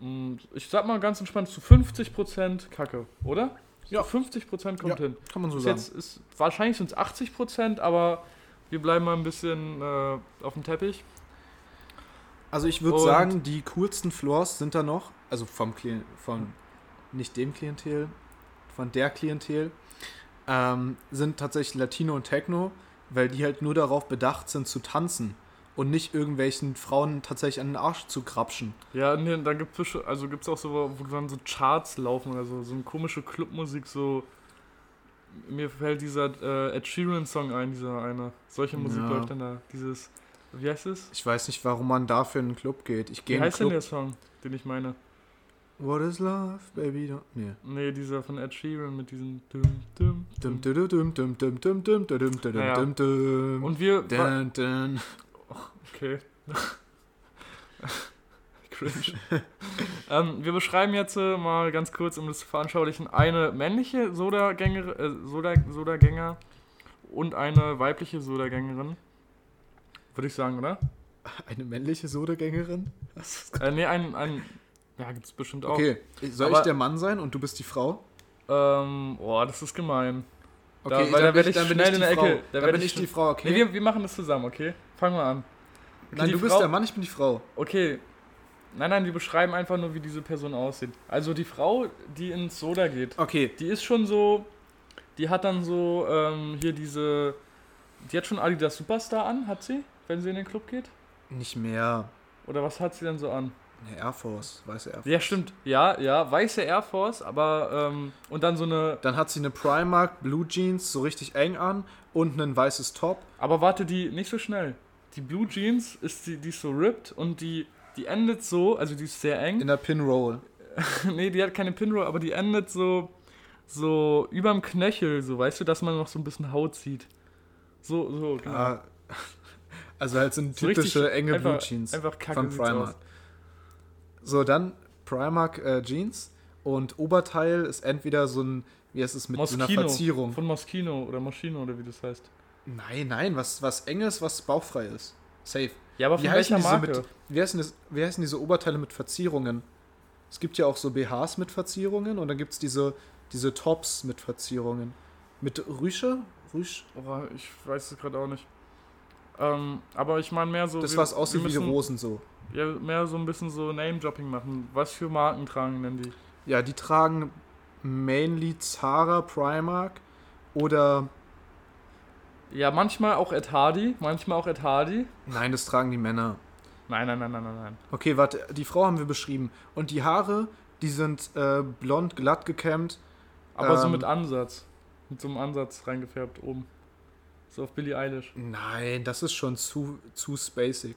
S1: mh, ich sag mal ganz entspannt, zu 50% Kacke, oder?
S2: Ja.
S1: Zu 50% kommt hin.
S2: Kann man so
S1: Bis
S2: sagen.
S1: jetzt ist, wahrscheinlich sind es 80%, aber wir bleiben mal ein bisschen äh, auf dem Teppich.
S2: Also ich würde sagen, die coolsten Floors sind da noch, also vom von nicht dem Klientel, von der Klientel, ähm, sind tatsächlich Latino und Techno, weil die halt nur darauf bedacht sind zu tanzen und nicht irgendwelchen Frauen tatsächlich an den Arsch zu krapschen.
S1: Ja, nee, da gibt es also gibt's auch so, wo dann so Charts laufen oder so, so eine komische Clubmusik, so. Mir fällt dieser äh, Ed Sheeran-Song ein, dieser eine. Solche Musik
S2: Ja.
S1: läuft dann da. Dieses. Wie heißt es?
S2: Ich weiß nicht, warum man dafür in einen Club geht. Ich gehe
S1: Wie heißt denn
S2: Club.
S1: der Song, den ich meine?
S2: What is love, baby? Don't... Nee.
S1: Nee, dieser von Ed Sheeran mit diesem. Dum, dum,
S2: Dum,
S1: dum.
S2: dum, dum, dum, dum, dum, dum, dum, dum, dum, dum.
S1: Und wir.
S2: Dun, dun.
S1: Okay. Cringe. ähm, wir beschreiben jetzt äh, mal ganz kurz, um das zu veranschaulichen, eine männliche Sodagänger, äh, Soda, Sodagänger und eine weibliche Sodagängerin. Würde ich sagen, oder?
S2: Eine männliche Sodagängerin?
S1: Äh, nee, ein, ein ja, gibt's bestimmt auch.
S2: Okay, soll
S1: Aber-
S2: ich der Mann sein und du bist die Frau?
S1: Ähm, boah, das ist gemein. Da-
S2: Okay,
S1: weil da
S2: dann
S1: werd
S2: bin
S1: ich
S2: bin
S1: schnell
S2: ich
S1: in
S2: die
S1: der
S2: Frau.
S1: Ecke. Da
S2: Dann bin
S1: ich
S2: ich die Frau, okay?
S1: Nee, wir, wir machen das zusammen, okay? Fangen wir an.
S2: Nein,
S1: die
S2: du bist
S1: Frau-
S2: der Mann, ich bin die Frau.
S1: Okay. Nein, nein, wir beschreiben einfach nur, wie diese Person aussieht. Also die Frau, die ins Soda geht,
S2: Okay,
S1: die ist schon so, die hat dann so ähm, hier diese, die hat schon Adidas Superstar an, hat sie, wenn sie in den Club geht?
S2: nicht mehr.
S1: Oder was hat sie denn so an?
S2: Eine Air Force, weiße Air Force.
S1: Ja, stimmt. Ja, ja, weiße Air Force, aber ähm, und dann so eine,
S2: Dann hat sie eine Primark Blue Jeans, so richtig eng an und ein weißes Top.
S1: aber warte, die nicht so schnell. Die Blue Jeans ist die, die ist so ripped und die, die endet so, also die ist sehr eng.
S2: In der Pinroll.
S1: nee, die hat keine Pinroll, aber die endet so, so überm Knöchel, so, weißt du, dass man noch so ein bisschen Haut sieht. So, so, genau.
S2: Ah, also halt so eine
S1: So
S2: typische enge Blue
S1: einfach-
S2: Jeans
S1: einfach kacke
S2: von Primark. So, dann Primark äh, Jeans und Oberteil ist entweder so ein, wie heißt es, mit so einer
S1: Moschino.
S2: Verzierung.
S1: Von Moschino oder Moschino oder wie das heißt.
S2: Nein, nein, was, was enges, was bauchfrei ist. Safe.
S1: Ja, aber
S2: Wie
S1: von
S2: heißen
S1: welcher
S2: diese
S1: Marke?
S2: mit, wie, heißen das, wie heißen diese Oberteile mit Verzierungen? Es gibt ja auch so BHs mit Verzierungen und dann gibt es diese, diese Tops mit Verzierungen. Mit Rüsche? Rüsch?
S1: Oh, ich weiß es gerade auch nicht. Ähm, aber ich meine mehr so.
S2: Das,
S1: wir-
S2: was aussieht wie die Rosen so.
S1: ja, mehr so ein bisschen so Name-Dropping machen. Was für Marken tragen denn die?
S2: Ja, die tragen mainly Zara, Primark oder.
S1: Ja, manchmal auch Ed Hardy, manchmal auch Ed Hardy.
S2: Nein, das tragen die Männer.
S1: Nein, nein, nein, nein, nein, nein.
S2: Okay, warte, die Frau haben wir beschrieben. Und die Haare, die sind äh, blond, glatt gekämmt.
S1: Aber so
S2: Ähm.
S1: mit Ansatz. Mit so einem Ansatz reingefärbt oben. So auf Billie Eilish.
S2: Nein, das ist schon zu, zu spacig.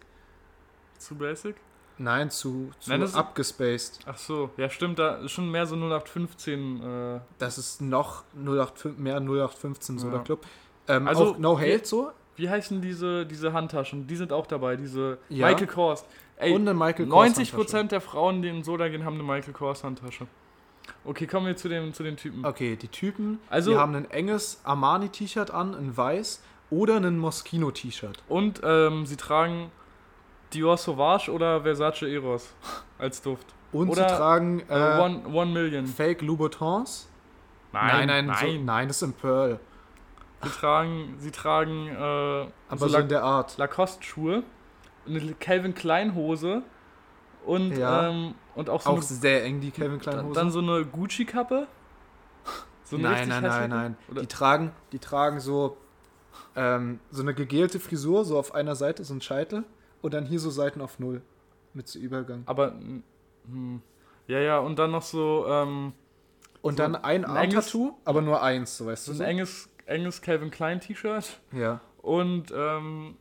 S1: Zu basic?
S2: Nein, zu, zu
S1: Nein,
S2: abgespaced.
S1: Ach so, ja stimmt, da ist schon mehr so 0815. Äh,
S2: Das ist noch 085, mehr 0815 so
S1: Ja.
S2: der Club. Ähm,
S1: Also,
S2: No Hate so.
S1: wie heißen diese, diese Handtaschen? Die sind auch dabei, diese
S2: Ja.
S1: Michael Kors. Ey,
S2: und eine Michael Kors
S1: 90% der Frauen, die in Soda gehen, haben eine Michael Kors Handtasche. Okay, kommen wir zu, dem, zu den Typen.
S2: Okay, die Typen,
S1: Also-
S2: die haben ein enges Armani-T-Shirt an, in weiß, oder ein Moschino-T-Shirt.
S1: Und ähm, sie tragen Dior Sauvage oder Versace Eros als Duft.
S2: Und
S1: Oder,
S2: sie tragen
S1: Äh,
S2: äh,
S1: one, one Million.
S2: Fake Louboutins.
S1: Nein,
S2: nein,
S1: nein.
S2: So, nein, das ist in Pearl.
S1: Sie tragen, sie tragen äh,
S2: Aber
S1: so,
S2: so, in der Art.
S1: Lacoste-Schuhe, eine Calvin Klein Hose und,
S2: Ja.
S1: ähm, und auch so
S2: Auch
S1: eine,
S2: sehr eng, die Calvin Klein
S1: dann, so eine Gucci-Kappe. So eine
S2: nein, nein, nein, nein.
S1: Oder,
S2: Die tragen, die tragen so, ähm, so eine gegelte Frisur, so auf einer Seite so ein Scheitel und dann hier so Seiten auf Null. Mit so Übergang.
S1: aber, hm, ja, ja, und dann noch so, ähm,
S2: Und
S1: so
S2: dann ein
S1: ein
S2: Arm-Tattoo, aber nur eins, so weißt
S1: so
S2: du.
S1: ein
S2: So?
S1: enges, enges Calvin Klein T-Shirt.
S2: Ja.
S1: Und, ähm,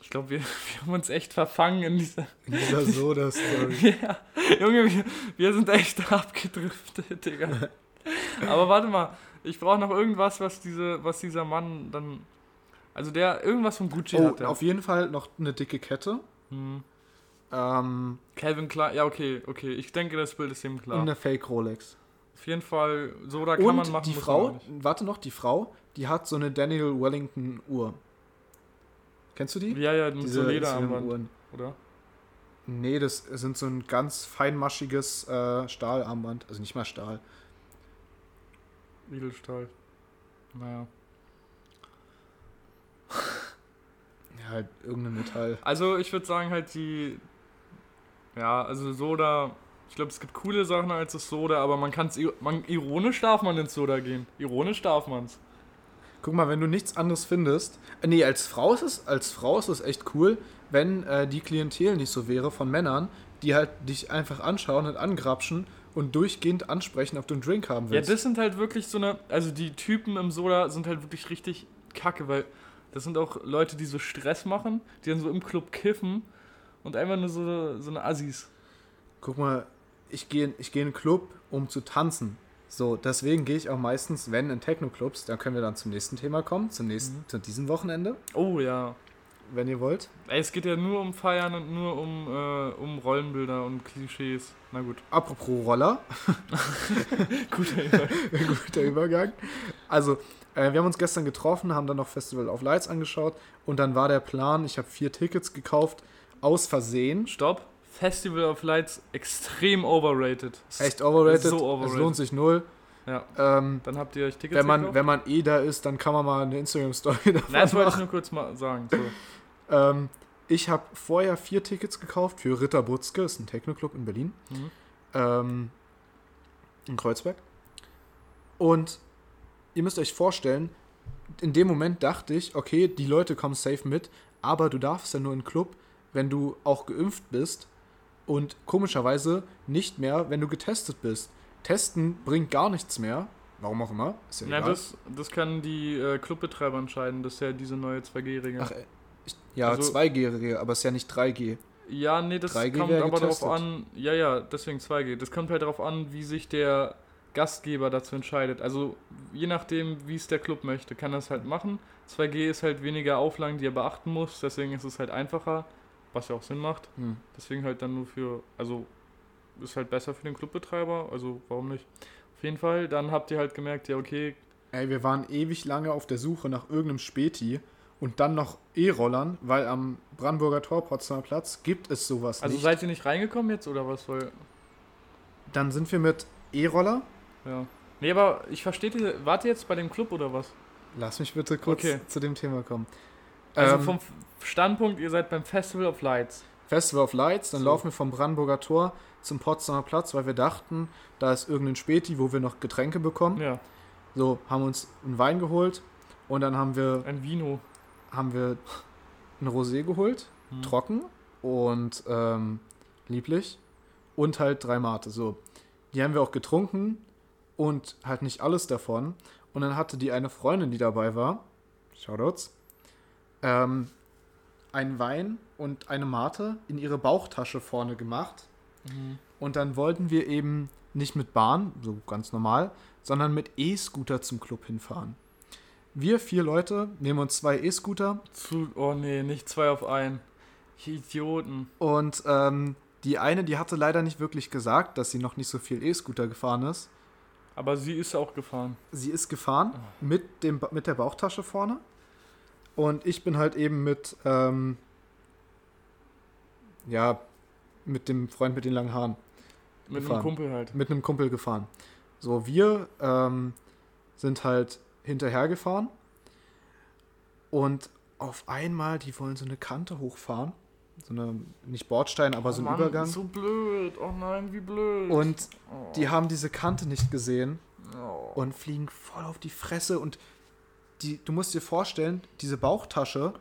S1: ich glaube, wir, wir haben uns echt verfangen in dieser.
S2: In dieser Soda-Story.
S1: ja, Junge, wir, wir sind echt abgedriftet, Digga. Aber warte mal, ich brauche noch irgendwas, was, diese, was dieser Mann dann. Also der, irgendwas von Gucci
S2: oh,
S1: hat der.
S2: auf jeden Fall noch eine dicke Kette.
S1: Hm.
S2: Ähm,
S1: Calvin Klein, ja, okay, okay. Ich denke, das Bild ist ihm
S2: und
S1: klar.
S2: eine Fake Rolex.
S1: Auf jeden Fall, so da kann
S2: und
S1: man machen.
S2: die Frau, warte noch, die Frau, die hat so eine Daniel Wellington Uhr. Kennst du die?
S1: Ja, ja, so Lederarmband, oder?
S2: Nee, das sind so ein ganz feinmaschiges äh, Stahlarmband. Also nicht mal Stahl.
S1: Edelstahl. Naja.
S2: Ja, halt irgendein Metall.
S1: Also ich würde sagen halt die, ja, also Soda, ich glaube es gibt coole Sachen als das Soda, aber man kann es, man, ironisch darf man ins Soda gehen. Ironisch darf man's.
S2: Guck mal, wenn du nichts anderes findest. Äh, nee, als Frau ist es, als Frau ist es echt cool, wenn äh, die Klientel nicht so wäre von Männern, die halt dich einfach anschauen und angrapschen und durchgehend ansprechen, ob du einen Drink haben
S1: Ja,
S2: willst.
S1: das sind halt wirklich so eine, also die Typen im Soda sind halt wirklich richtig kacke, weil das sind auch Leute, die so Stress machen, die dann so im Club kiffen und einfach nur so, so eine Assis.
S2: Guck mal, ich gehe ich geh in einen Club, um zu tanzen. So, deswegen gehe ich auch meistens, wenn in Techno-Clubs, da können wir dann zum nächsten Thema kommen, zum nächsten, zu diesem Wochenende,
S1: Oh ja.
S2: wenn ihr wollt.
S1: Ey, es geht ja nur um Feiern und nur um, äh, um Rollenbilder und Klischees. Na gut.
S2: Apropos Roller,
S1: Guter Übergang.
S2: guter Übergang. Also, äh, wir haben uns gestern getroffen, haben dann noch Festival of Lights angeschaut und dann war der Plan, ich habe vier Tickets gekauft, aus Versehen.
S1: Stopp. Festival of Lights extrem overrated. Es
S2: Echt overrated,
S1: So
S2: es
S1: overrated.
S2: lohnt sich null.
S1: Ja.
S2: Ähm,
S1: Dann habt ihr euch Tickets
S2: wenn, man,
S1: gekauft?
S2: wenn man eh da ist, dann kann man mal eine Instagram-Story davon
S1: Nein, das wollte ich nur kurz mal sagen. So.
S2: Ähm, ich habe vorher vier Tickets gekauft für Ritter Butzke, ist ein Techno-Club in Berlin.
S1: Mhm.
S2: ähm, in Kreuzberg. Und ihr müsst euch vorstellen, in dem Moment dachte ich, okay, die Leute kommen safe mit, aber du darfst ja nur in den Club, wenn du auch geimpft bist und komischerweise nicht mehr, wenn du getestet bist. Testen bringt gar nichts mehr. Warum auch immer. Ist ja
S1: Na,
S2: egal.
S1: das, das können die äh, Clubbetreiber entscheiden. Das ist ja diese neue 2G-Regel.
S2: Ach, äh, ich, ja,
S1: Also-
S2: 2G-Regel, aber es ist ja nicht 3G.
S1: Ja, nee, das
S2: 3G
S1: kommt aber darauf
S2: getestet.
S1: an. Ja, ja, deswegen 2G. Das kommt halt darauf an, wie sich der Gastgeber dazu entscheidet. Also je nachdem, wie es der Club möchte, kann er es halt machen. 2G ist halt weniger Auflagen, die er beachten muss. Deswegen ist es halt einfacher, was ja auch Sinn macht.
S2: Hm.
S1: Deswegen halt dann nur für, also ist halt besser für den Clubbetreiber. Also warum nicht? Auf jeden Fall. Dann habt ihr halt gemerkt, ja okay,
S2: Ey, wir waren ewig lange auf der Suche nach irgendeinem Späti und dann noch E-Rollern, weil am Brandenburger Tor, Potsdamer Platz, gibt es sowas
S1: also
S2: nicht.
S1: seid ihr nicht reingekommen jetzt oder was? Weil,
S2: dann sind wir mit E-Roller.
S1: ja. Nee, aber ich verstehe, wart ihr jetzt bei dem Club oder was?
S2: Lass mich bitte kurz
S1: Okay.
S2: zu dem Thema kommen.
S1: Also
S2: Ähm,
S1: vom Standpunkt, ihr seid beim Festival of Lights.
S2: Festival of Lights, dann
S1: So.
S2: laufen wir vom Brandenburger Tor zum Potsdamer Platz, weil wir dachten, da ist irgendein Späti, wo wir noch Getränke bekommen.
S1: Ja,
S2: So, haben uns einen Wein geholt und dann haben wir,
S1: ein Vino.
S2: haben wir ein Rosé geholt,
S1: Hm.
S2: trocken und ähm, lieblich und halt drei Mate. So, die haben wir auch getrunken und halt nicht alles davon. Und dann hatte die eine Freundin, die dabei war, Shoutouts, ähm, einen Wein und eine Mate in ihre Bauchtasche vorne gemacht.
S1: Mhm.
S2: Und dann wollten wir eben nicht mit Bahn, so ganz normal, sondern mit E-Scooter zum Club hinfahren. Wir vier Leute nehmen uns zwei E-Scooter
S1: oh nee, nicht zwei auf einen. Idioten.
S2: und ähm, die eine, die hatte leider nicht wirklich gesagt, dass sie noch nicht so viel E-Scooter gefahren ist.
S1: Aber sie ist auch gefahren.
S2: Sie ist gefahren mit, dem, mit der Bauchtasche vorne und ich bin halt eben mit, ähm, ja, mit dem Freund mit den langen Haaren.
S1: Mit
S2: Gefahren.
S1: einem Kumpel halt.
S2: mit einem Kumpel gefahren. So, wir ähm, sind halt hinterhergefahren und auf einmal, die wollen so eine Kante hochfahren. So eine, nicht Bordstein, aber so
S1: oh
S2: ein
S1: Mann,
S2: Übergang.
S1: so blöd. Oh nein, wie blöd.
S2: Und
S1: oh.
S2: die haben diese Kante nicht gesehen
S1: oh.
S2: und fliegen voll auf die Fresse. Und die, du musst dir vorstellen, diese Bauchtasche,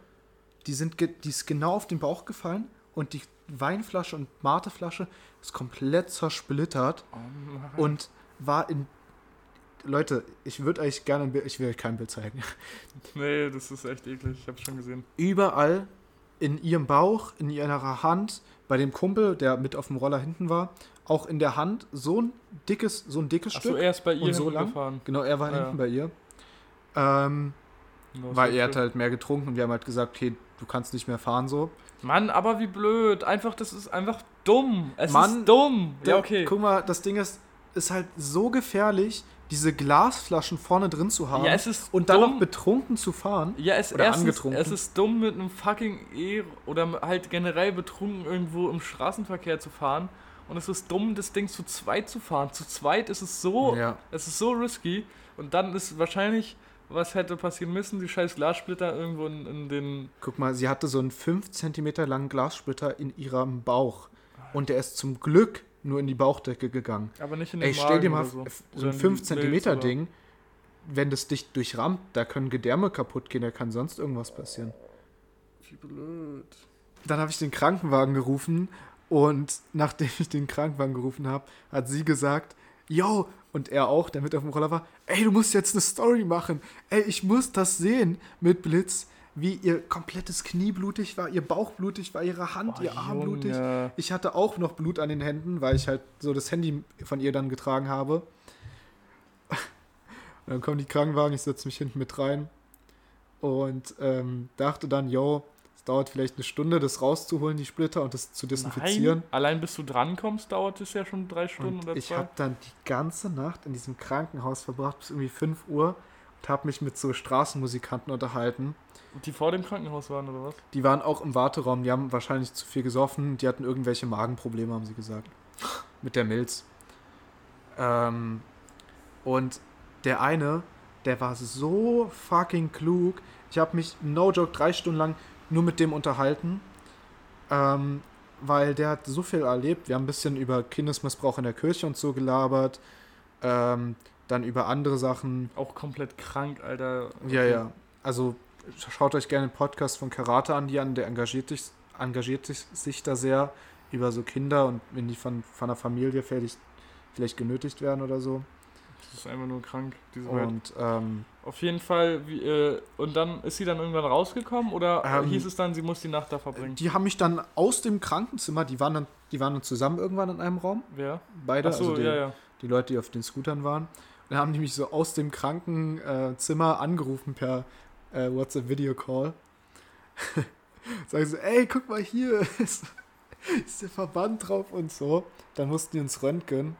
S2: die, sind die ist genau auf den Bauch gefallen und die Weinflasche und Mateflasche ist komplett zersplittert.
S1: Oh
S2: und war in. Leute, ich würde euch gerne ein Bild, ich will euch kein Bild zeigen.
S1: Nee, das ist echt eklig. Ich hab's schon gesehen.
S2: Überall in ihrem Bauch, in ihrer Hand, bei dem Kumpel, der mit auf dem Roller hinten war, auch in der Hand so ein dickes, so ein dickes
S1: Achso,
S2: Stück.
S1: er ist bei ihr
S2: und so lang?
S1: gefahren.
S2: Genau, er war
S1: Ja.
S2: hinten bei ihr. Ähm, weil er hat halt mehr getrunken und wir haben halt gesagt, okay, du kannst nicht mehr fahren so.
S1: Mann, aber wie blöd. Einfach, das ist einfach dumm. Es
S2: Mann,
S1: ist dumm. Ja, okay.
S2: Guck mal, das Ding ist, ist halt so gefährlich, diese Glasflaschen vorne drin zu haben
S1: Ja, es ist
S2: und dann
S1: dumm.
S2: noch betrunken zu fahren.
S1: Ja, es,
S2: Oder
S1: erstens,
S2: angetrunken.
S1: es ist dumm, mit einem fucking E oder halt generell betrunken irgendwo im Straßenverkehr zu fahren. Und es ist dumm, das Ding zu zweit zu fahren. Zu zweit ist es so,
S2: Ja.
S1: es ist so risky. Und dann ist wahrscheinlich, was hätte passieren müssen, die scheiß Glassplitter irgendwo in, in den.
S2: Guck mal, sie hatte so einen 5 cm langen Glassplitter in ihrem Bauch. Und der ist zum Glück nur in die Bauchdecke gegangen.
S1: Aber nicht in den
S2: Ey, stell dir
S1: Magen
S2: mal
S1: so.
S2: so ein
S1: in
S2: 5
S1: die
S2: cm Ding, wenn das dich durchrammt, da können Gedärme kaputt gehen, da kann sonst irgendwas passieren.
S1: Wie blöd.
S2: Dann habe ich den Krankenwagen gerufen und nachdem ich den Krankenwagen gerufen habe, hat sie gesagt, yo, und er auch, der mit auf dem Roller war, ey, du musst jetzt eine Story machen. Ey, ich muss das sehen mit Blitz, wie ihr komplettes Knie blutig war, ihr Bauch blutig war, ihre Hand,
S1: Boah,
S2: ihr Arm blutig.
S1: Junge.
S2: Ich hatte auch noch Blut an den Händen, weil ich halt so das Handy von ihr dann getragen habe. Und dann kommen die Krankenwagen, ich setze mich hinten mit rein und ähm, dachte dann, yo, dauert vielleicht eine Stunde, das rauszuholen, die Splitter und das zu desinfizieren.
S1: Nein, allein bis du drankommst, dauert es ja schon drei Stunden
S2: Und
S1: oder
S2: ich
S1: zwei.
S2: habe dann die ganze Nacht in diesem Krankenhaus verbracht, bis irgendwie 5 Uhr und habe mich mit so Straßenmusikanten unterhalten.
S1: Die vor dem Krankenhaus waren oder was?
S2: Die waren auch im Warteraum, die haben wahrscheinlich zu viel gesoffen, die hatten irgendwelche Magenprobleme, haben sie gesagt. Mit der Milz. Ähm, und der eine, der war so fucking klug. Ich habe mich, no joke, drei Stunden lang nur mit dem unterhalten. Ähm, weil der hat so viel erlebt. Wir haben ein bisschen über Kindesmissbrauch in der Kirche und so gelabert. Ähm, dann über andere Sachen.
S1: Auch komplett krank, Alter.
S2: Ja, ja. Also schaut euch gerne den Podcast von Karate an, die an, der engagiert, dich, engagiert sich, sich da sehr über so Kinder und wenn die von, von der Familie vielleicht, vielleicht genötigt werden oder so.
S1: Das ist einfach nur krank, diese Welt.
S2: Und ähm,
S1: Auf jeden Fall, wie, äh, und dann ist sie dann irgendwann rausgekommen oder äh,
S2: Ähm,
S1: hieß es dann, sie muss die Nacht da verbringen?
S2: die haben mich dann aus dem Krankenzimmer, die waren dann, die waren dann zusammen irgendwann in einem Raum,
S1: Wer?
S2: beide,
S1: Achso,
S2: also die,
S1: ja, ja.
S2: die Leute, die auf den Scootern waren. Und dann haben die mich so aus dem Krankenzimmer angerufen per äh, WhatsApp-Video-Call. Sagen so, ey, guck mal hier, ist, ist der Verband drauf und so. Dann mussten die ins Röntgen.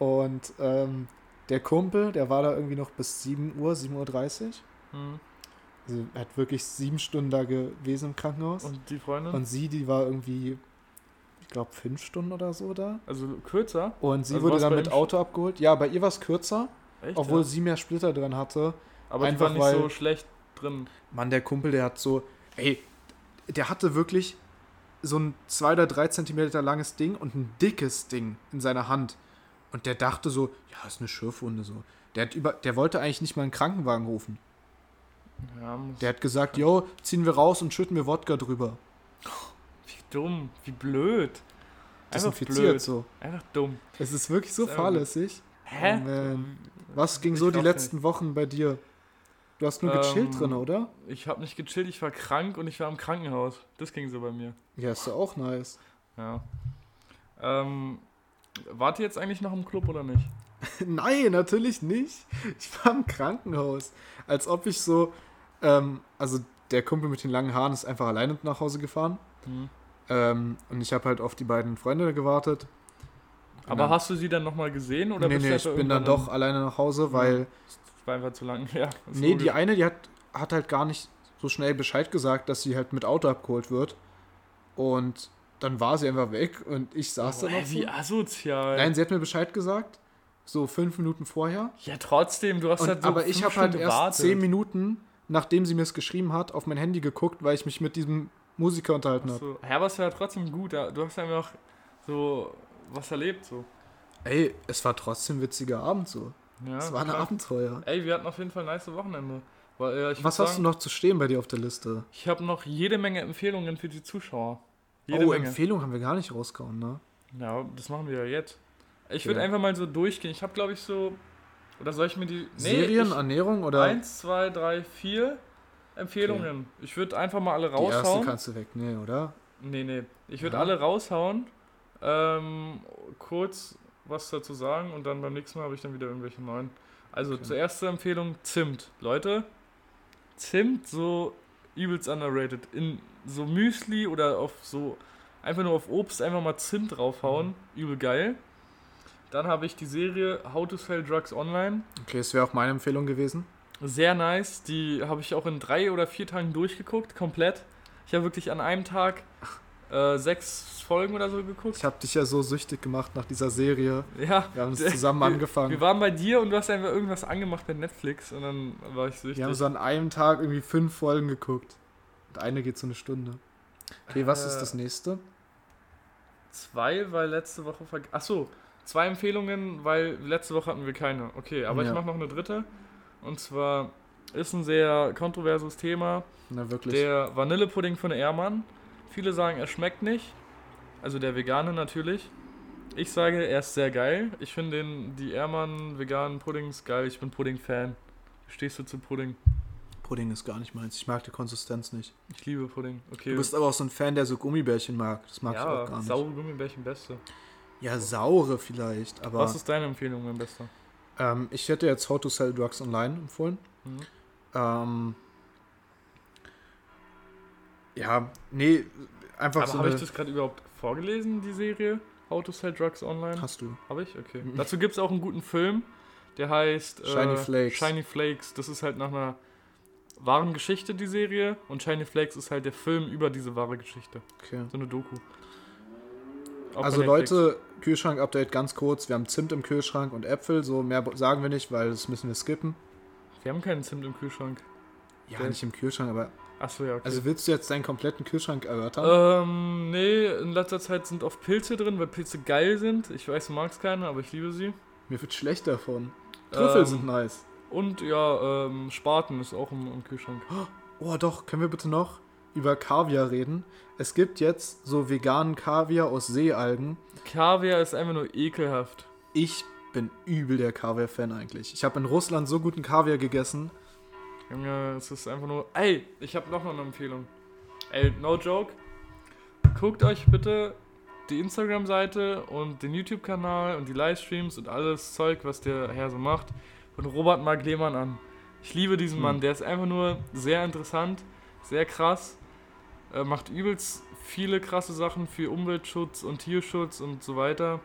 S2: Und ähm, der Kumpel, der war da irgendwie noch bis 7 Uhr, 7.30 Uhr.
S1: Hm.
S2: Also er hat wirklich sieben Stunden da gewesen im Krankenhaus. Und,
S1: Und die Freundin?
S2: sie, die war irgendwie, ich glaube, fünf Stunden oder so da.
S1: also kürzer?
S2: Und sie
S1: Also
S2: wurde dann mit Auto abgeholt. Ja, bei ihr war es kürzer,
S1: Echt?
S2: obwohl
S1: ja?
S2: sie mehr Splitter drin hatte.
S1: Aber
S2: einfach
S1: die war nicht
S2: weil-
S1: so schlecht drin.
S2: Mann, der Kumpel, der hat so, ey, der hatte wirklich so ein 2 oder 3 Zentimeter langes Ding und ein dickes Ding in seiner Hand. Und der dachte so, ja, ist eine Schürfwunde so. Der, hat über, der wollte eigentlich nicht mal einen Krankenwagen rufen.
S1: Ja,
S2: Der hat gesagt, yo, ziehen wir raus und schütten wir Wodka drüber.
S1: wie dumm, wie blöd. Einfach
S2: Desinfiziert
S1: blöd.
S2: so.
S1: Einfach dumm.
S2: Es ist wirklich so
S1: einfach-
S2: fahrlässig.
S1: Hä?
S2: Oh, man. Was ging
S1: Ich
S2: so die letzten Wochen bei dir? Du hast nur gechillt
S1: Ähm,
S2: drin, oder?
S1: Ich habe nicht gechillt, ich war krank und ich war im Krankenhaus. Das ging so bei mir.
S2: Ja, ist ja auch nice.
S1: Ja. Ähm, wart ihr jetzt eigentlich noch im Club oder nicht?
S2: Nein, natürlich nicht. Ich war im Krankenhaus. Als ob ich so, ähm, also der Kumpel mit den langen Haaren ist einfach alleine nach Hause gefahren.
S1: Hm.
S2: Ähm, und ich habe halt auf die beiden Freunde gewartet.
S1: Aber
S2: Ja.
S1: hast du sie dann nochmal gesehen? Oder
S2: nee,
S1: bist du
S2: nee, ich
S1: einfach
S2: bin dann doch alleine nach Hause, weil,
S1: in- Das war einfach zu lang. Ja,
S2: nee, die eine, die hat, hat halt gar nicht so schnell Bescheid gesagt, dass sie halt mit Auto abgeholt wird. Und dann war sie einfach weg und ich saß
S1: Oh,
S2: da
S1: ey,
S2: noch so.
S1: wie asozial.
S2: Nein, sie hat mir Bescheid gesagt, so fünf Minuten vorher.
S1: ja, trotzdem, du hast
S2: Und,
S1: halt so
S2: aber ich habe halt erst
S1: gewartet.
S2: zehn Minuten, nachdem sie mir es geschrieben hat, auf mein Handy geguckt, weil ich mich mit diesem Musiker unterhalten habe.
S1: So. Ja, aber es war trotzdem gut. Du hast einfach so was erlebt. So.
S2: Ey, es war trotzdem ein witziger Abend so.
S1: Ja,
S2: es war ein. Abenteuer.
S1: Ey, wir hatten auf jeden Fall ein nice Wochenende. Weil, äh,
S2: Was hast du
S1: sagen,
S2: noch zu stehen bei dir auf der Liste?
S1: Ich habe noch jede Menge Empfehlungen für die Zuschauer. Jede
S2: oh,
S1: Menge.
S2: Empfehlung haben wir gar nicht rausgehauen, ne?
S1: Ja, das machen wir ja jetzt. Ich würde
S2: Okay.
S1: einfach mal so durchgehen. Ich habe, glaube ich, so. Oder soll ich mir die.
S2: Serien,
S1: ich,
S2: Ernährung oder
S1: Eins, zwei, drei, vier Empfehlungen. Ich würde einfach mal alle
S2: die erste
S1: raushauen.
S2: kannst du wegnehmen, oder?
S1: Nee, nee. Ich würde
S2: Ja.
S1: alle raushauen. Ähm, kurz was dazu sagen und dann beim nächsten Mal habe ich dann wieder irgendwelche neuen. Also
S2: Okay.
S1: zur ersten Empfehlung Zimt. Leute, Zimt so übelst underrated. In so Müsli oder auf so einfach nur auf Obst einfach mal Zimt draufhauen. Übel geil. Dann habe ich die Serie How to Sell Drugs Online.
S2: Okay, das wäre auch meine Empfehlung gewesen.
S1: Sehr nice. Die habe ich auch in drei oder vier Tagen durchgeguckt, komplett. Ich habe wirklich an einem Tag äh, sechs Folgen oder so geguckt.
S2: Ich habe dich ja so süchtig gemacht nach dieser Serie.
S1: Ja,
S2: Wir haben es zusammen
S1: wir-
S2: angefangen.
S1: wir waren bei dir und du hast einfach irgendwas angemacht bei Netflix und dann war ich süchtig.
S2: Wir haben so an einem Tag irgendwie fünf Folgen geguckt. Eine geht so eine Stunde. Okay, was ist
S1: Äh,
S2: das nächste?
S1: Zwei, weil letzte Woche verg Achso, zwei Empfehlungen, weil letzte Woche hatten wir keine. Okay, aber ich
S2: Ja.
S1: mache noch eine dritte. Und zwar ist ein sehr kontroverses Thema.
S2: Na, wirklich.
S1: Der Vanillepudding von Ehrmann. Viele sagen, er schmeckt nicht. Also der vegane natürlich. Ich sage, er ist sehr geil. Ich finde den, die Ehrmann veganen Puddings geil. Ich bin Pudding-Fan. Wie stehst du zu Pudding?
S2: Pudding ist gar nicht meins. Ich mag die Konsistenz nicht.
S1: Ich liebe Pudding. Okay.
S2: Du bist aber auch so ein Fan, der so Gummibärchen mag. Das mag ich
S1: ja,
S2: auch gar nicht.
S1: saure Gummibärchen beste.
S2: Ja, saure vielleicht, aber
S1: Was ist deine Empfehlung, mein Bester?
S2: ähm, ich hätte jetzt How to Sell Drugs Online empfohlen.
S1: Mhm.
S2: Ähm, ja, nee, einfach
S1: Aber
S2: so
S1: habe ich das gerade überhaupt vorgelesen, die Serie? How to Sell Drugs Online?
S2: Hast du.
S1: Habe ich? Okay.
S2: Mhm.
S1: Dazu gibt es auch einen guten Film, der heißt
S2: Shiny
S1: äh,
S2: Flakes.
S1: Shiny Flakes. Das ist halt nach einer wahren Geschichte, die Serie. Und Shiny Flakes ist halt der Film über diese wahre Geschichte.
S2: Okay.
S1: So eine Doku. Auch
S2: Also. Leute, Kühlschrank-Update ganz kurz. Wir haben Zimt im Kühlschrank und Äpfel. So mehr sagen wir nicht, weil das müssen wir skippen.
S1: Wir haben keinen Zimt im Kühlschrank.
S2: Ja,
S1: Okay.
S2: nicht im Kühlschrank, aber...
S1: Achso, ja, okay.
S2: Also willst du jetzt deinen kompletten Kühlschrank erörtern?
S1: ähm, nee, in letzter Zeit sind oft Pilze drin, weil Pilze geil sind. Ich weiß, du magst keine, aber ich liebe sie.
S2: Mir wird schlecht davon. Trüffel
S1: Ähm,
S2: sind nice.
S1: Und ja, ähm, Spaten ist auch im, im Kühlschrank.
S2: Oh doch, können wir bitte noch über Kaviar reden? Es gibt jetzt so veganen Kaviar aus Seealgen.
S1: Kaviar ist einfach nur ekelhaft.
S2: Ich bin übel der Kaviar-Fan eigentlich. Ich habe in Russland so guten Kaviar gegessen.
S1: Junge, es ist einfach nur. Ey, ich habe noch eine Empfehlung. Ey, no joke. Guckt euch bitte die Instagram-Seite und den YouTube-Kanal und die Livestreams und alles Zeug, was der Herr so macht, von Robert Mark Lehmann an. Ich liebe diesen
S2: Hm.
S1: Mann. Der ist einfach nur sehr interessant, sehr krass. Äh, macht übelst viele krasse Sachen für Umweltschutz und Tierschutz und so weiter.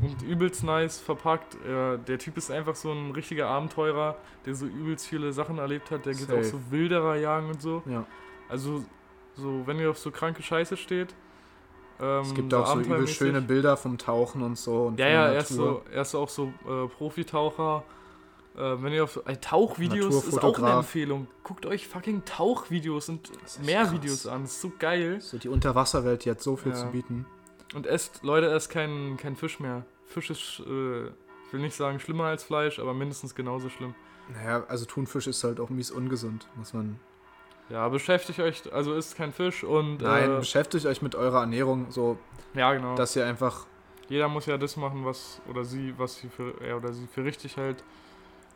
S1: Und übelst nice verpackt. Äh, der Typ ist einfach so ein richtiger Abenteurer, der so übelst viele Sachen erlebt hat. Der geht
S2: Safe.
S1: auch so Wilderer jagen und so.
S2: Ja.
S1: Also, so, wenn ihr auf so kranke Scheiße steht. Ähm,
S2: Es gibt auch so übel
S1: abenteuermäßig.
S2: schöne Bilder vom Tauchen und so. Und
S1: Ja, ja, er ist, so, er ist auch so äh, Profitaucher. Äh, wenn ihr auf äh, Tauchvideos ist auch eine. Empfehlung. Guckt euch fucking Tauchvideos und
S2: ist echt
S1: mehr
S2: krass.
S1: Videos an. Das ist so geil.
S2: So die Unterwasserwelt, die hat so viel
S1: Ja.
S2: zu bieten.
S1: Und esst, Leute, esst kein, kein Fisch mehr. Fisch ist, äh, ich will nicht sagen schlimmer als Fleisch, aber mindestens genauso schlimm.
S2: Naja, also Thunfisch ist halt auch mies ungesund, muss man.
S1: Ja, beschäftigt euch, also isst kein Fisch und
S2: Nein,
S1: äh,
S2: beschäftigt euch mit eurer Ernährung, so
S1: ja genau.
S2: dass ihr einfach.
S1: Jeder muss ja das machen, was oder sie, was sie für er oder sie für richtig hält.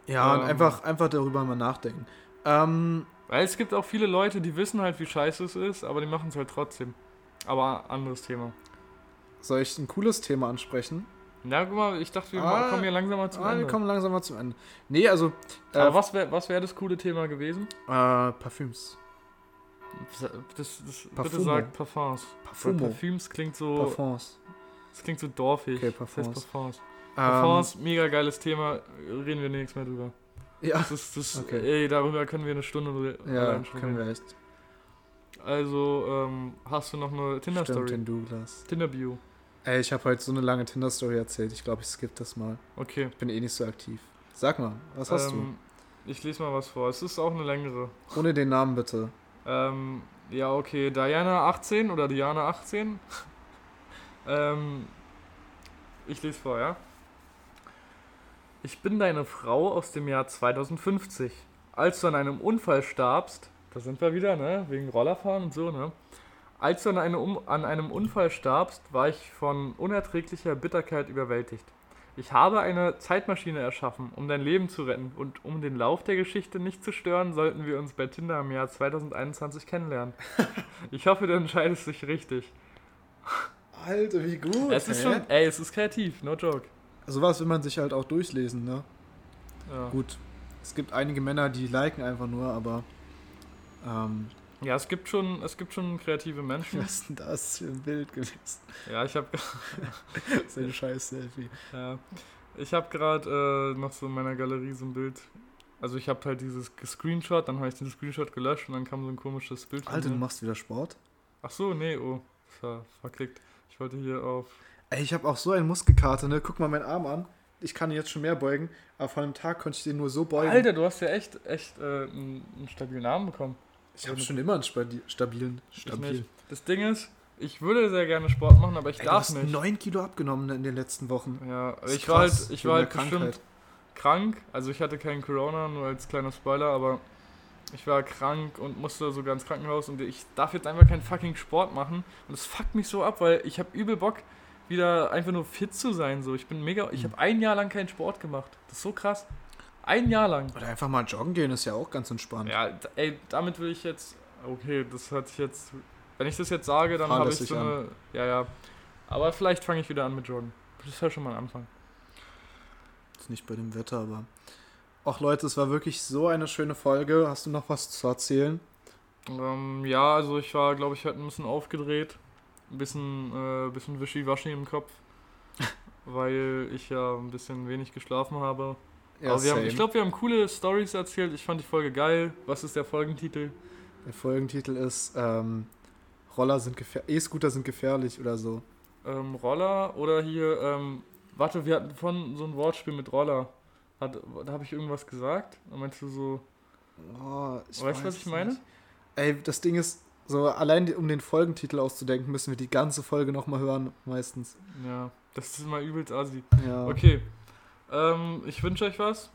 S2: Ja, und
S1: Ähm.
S2: einfach, einfach darüber mal nachdenken. Ähm,
S1: Weil es gibt auch viele Leute, die wissen halt, wie scheiße es ist, aber die machen es halt trotzdem. Aber anderes Thema.
S2: soll ich ein cooles Thema ansprechen?
S1: Na, guck mal, ich dachte, wir
S2: Ah,
S1: kommen hier langsam mal zum
S2: Ah,
S1: Ende.
S2: wir kommen langsam mal zum Ende. Nee, also. Äh,
S1: aber was wäre was wär das coole Thema gewesen?
S2: Äh, Parfüms.
S1: Das, das, das, bitte sagt Parfums.
S2: Parfumo.
S1: Parfüms klingt so,
S2: Parfums.
S1: das klingt so dorfig.
S2: Okay,
S1: Das heißt
S2: Parfums.
S1: Parfums.
S2: Ähm,
S1: mega geiles Thema, reden wir nichts mehr drüber.
S2: ja,
S1: Das ist, das,
S2: Okay.
S1: ey, darüber können wir eine Stunde re-
S2: ja, können wir echt.
S1: Also, ähm, hast du noch eine
S2: Stimmt,
S1: Tinder-Story?
S2: den Douglas.
S1: Tinder-Bio.
S2: Ey, ich habe heute so eine lange Tinder-Story erzählt. Ich glaube, ich skippe das mal.
S1: Okay.
S2: Ich bin eh nicht so aktiv. Sag mal, was hast
S1: ähm, Ich lese mal was vor. Es ist auch eine längere.
S2: du? Ohne den Namen bitte.
S1: Ähm, ja, okay. Diana 18 oder Diana 18. ähm, ich lese vor, ja. Ich bin deine Frau aus dem Jahr 2050. Als du an einem Unfall starbst, da sind wir wieder, ne? Wegen Rollerfahren und so, ne? Als du an einem, um an einem Unfall starbst, war ich von unerträglicher Bitterkeit überwältigt. Ich habe eine Zeitmaschine erschaffen, um dein Leben zu retten. Und um den Lauf der Geschichte nicht zu stören, sollten wir uns bei Tinder im Jahr 2021 kennenlernen. ich hoffe, du entscheidest dich richtig.
S2: Alter, wie gut.
S1: es ist schon, ey, es ist kreativ, no joke.
S2: Sowas will man sich halt auch durchlesen, ne?
S1: Ja,
S2: Gut. Es gibt einige Männer, die liken einfach nur, aber. Ähm,
S1: ja es, gibt schon, es gibt schon kreative Menschen.
S2: was ist denn das für ein Bild gewesen?
S1: Ja, ich habe
S2: So ein scheiß Selfie.
S1: ja, ich hab gerade äh, noch so in meiner Galerie so ein Bild. Also ich habe halt dieses Screenshot, dann habe ich den Screenshot gelöscht und dann kam so ein komisches Bild.
S2: Alter, du machst wieder Sport?
S1: Ach so, nee, oh, das war verklickt. Ich wollte hier auf
S2: Ey, ich habe auch so einen Muskelkater, ne? Guck mal meinen Arm an. Ich kann ihn jetzt schon mehr beugen, aber vor einem Tag konnte ich den nur so beugen.
S1: Alter, du hast ja echt, echt äh, einen, einen stabilen Namen bekommen.
S2: ich habe schon immer einen stabi- stabilen. Stabil.
S1: Das Ding ist, ich würde sehr gerne Sport machen, aber ich
S2: Ey, du
S1: darf
S2: hast
S1: nicht.
S2: 9 Kilo abgenommen in den letzten Wochen.
S1: Ja, ich war halt, ich war halt bestimmt krank. Also ich hatte keinen Corona, nur als kleiner Spoiler, aber ich war krank und musste sogar ins Krankenhaus und ich darf jetzt einfach keinen fucking Sport machen. Und das fuckt mich so ab, weil ich habe übel Bock, wieder einfach nur fit zu sein. So, ich bin mega. Ich
S2: Mhm.
S1: habe ein Jahr lang keinen Sport gemacht. Das ist so krass. Ein Jahr lang.
S2: Oder einfach mal joggen gehen ist ja auch ganz entspannt.
S1: Ja, ey, damit will ich jetzt. Okay, das hört sich jetzt. Wenn ich das jetzt sage, dann habe ich so eine. Ja, ja. Aber vielleicht fange ich wieder an mit Joggen. Das ist ja schon mal ein Anfang.
S2: Ist nicht bei dem Wetter, aber. Ach Leute, es war wirklich so eine schöne Folge. Hast du noch was zu erzählen?
S1: Ähm, ja, also ich war, glaube ich, heute ein bisschen aufgedreht. Ein bisschen, äh, bisschen wischiwaschi im Kopf. weil ich ja ein bisschen wenig geschlafen habe. Aber wir haben, ich glaube, wir haben coole Stories erzählt. Ich fand die Folge geil. Was ist der Folgentitel?
S2: Der Folgentitel ist ähm, Roller sind gefähr E-Scooter sind gefährlich oder so.
S1: Ähm, Roller oder hier, ähm, warte, wir hatten von so ein Wortspiel mit Roller. Hat, da habe ich irgendwas gesagt? Da meinst du so,
S2: Oh,
S1: weißt du, was ich meine?
S2: nicht. Ey, das Ding ist, so allein um den Folgentitel auszudenken, müssen wir die ganze Folge nochmal hören, meistens.
S1: Ja, das ist immer übelst assi.
S2: Ja.
S1: Okay, ähm, ich wünsche euch was.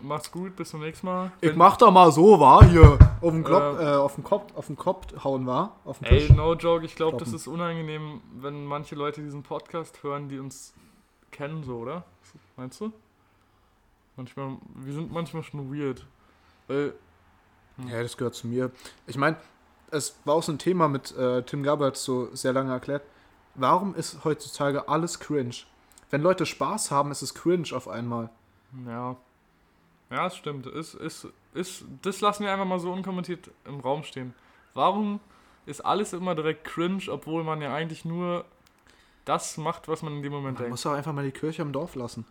S1: Macht's gut, bis zum nächsten Mal.
S2: Ich
S1: Wenn-
S2: mach da mal so, war hier. Auf den, Klopp,
S1: Äh,
S2: äh, auf den Kopf, auf den Kopf hauen war. Auf den
S1: Ey,
S2: Tisch.
S1: no joke, ich glaube, das ist unangenehm, wenn manche Leute diesen Podcast hören, die uns kennen, so, oder? Meinst du? Manchmal, wir sind manchmal schon weird. Weil,
S2: Ja, das gehört zu mir. Ich meine, es war auch so ein Thema mit äh, Tim Gabbard so sehr lange erklärt. Warum ist heutzutage alles cringe? Wenn Leute Spaß haben, ist es cringe auf einmal.
S1: ja. Ja, es stimmt. Ist, ist, ist, das lassen wir einfach mal so unkommentiert im Raum stehen. Warum ist alles immer direkt cringe, obwohl man ja eigentlich nur das macht, was man in dem Moment
S2: Man
S1: denkt?
S2: muss auch einfach mal die Kirche im Dorf lassen.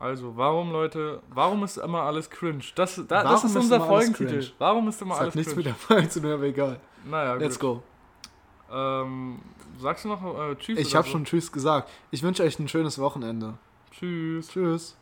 S1: Also, warum, Leute, warum ist immer alles cringe? Das, da, das ist unser Folgentitel. Warum ist immer
S2: Das
S1: alles
S2: hat nichts
S1: cringe?
S2: mit der Frage zu tun, aber egal.
S1: Naja,
S2: Let's
S1: gut.
S2: go.
S1: Ähm, sagst du noch äh, Tschüss?
S2: Ich habe
S1: so?
S2: schon Tschüss gesagt. Ich wünsche euch ein schönes Wochenende.
S1: Tschüss.
S2: Tschüss.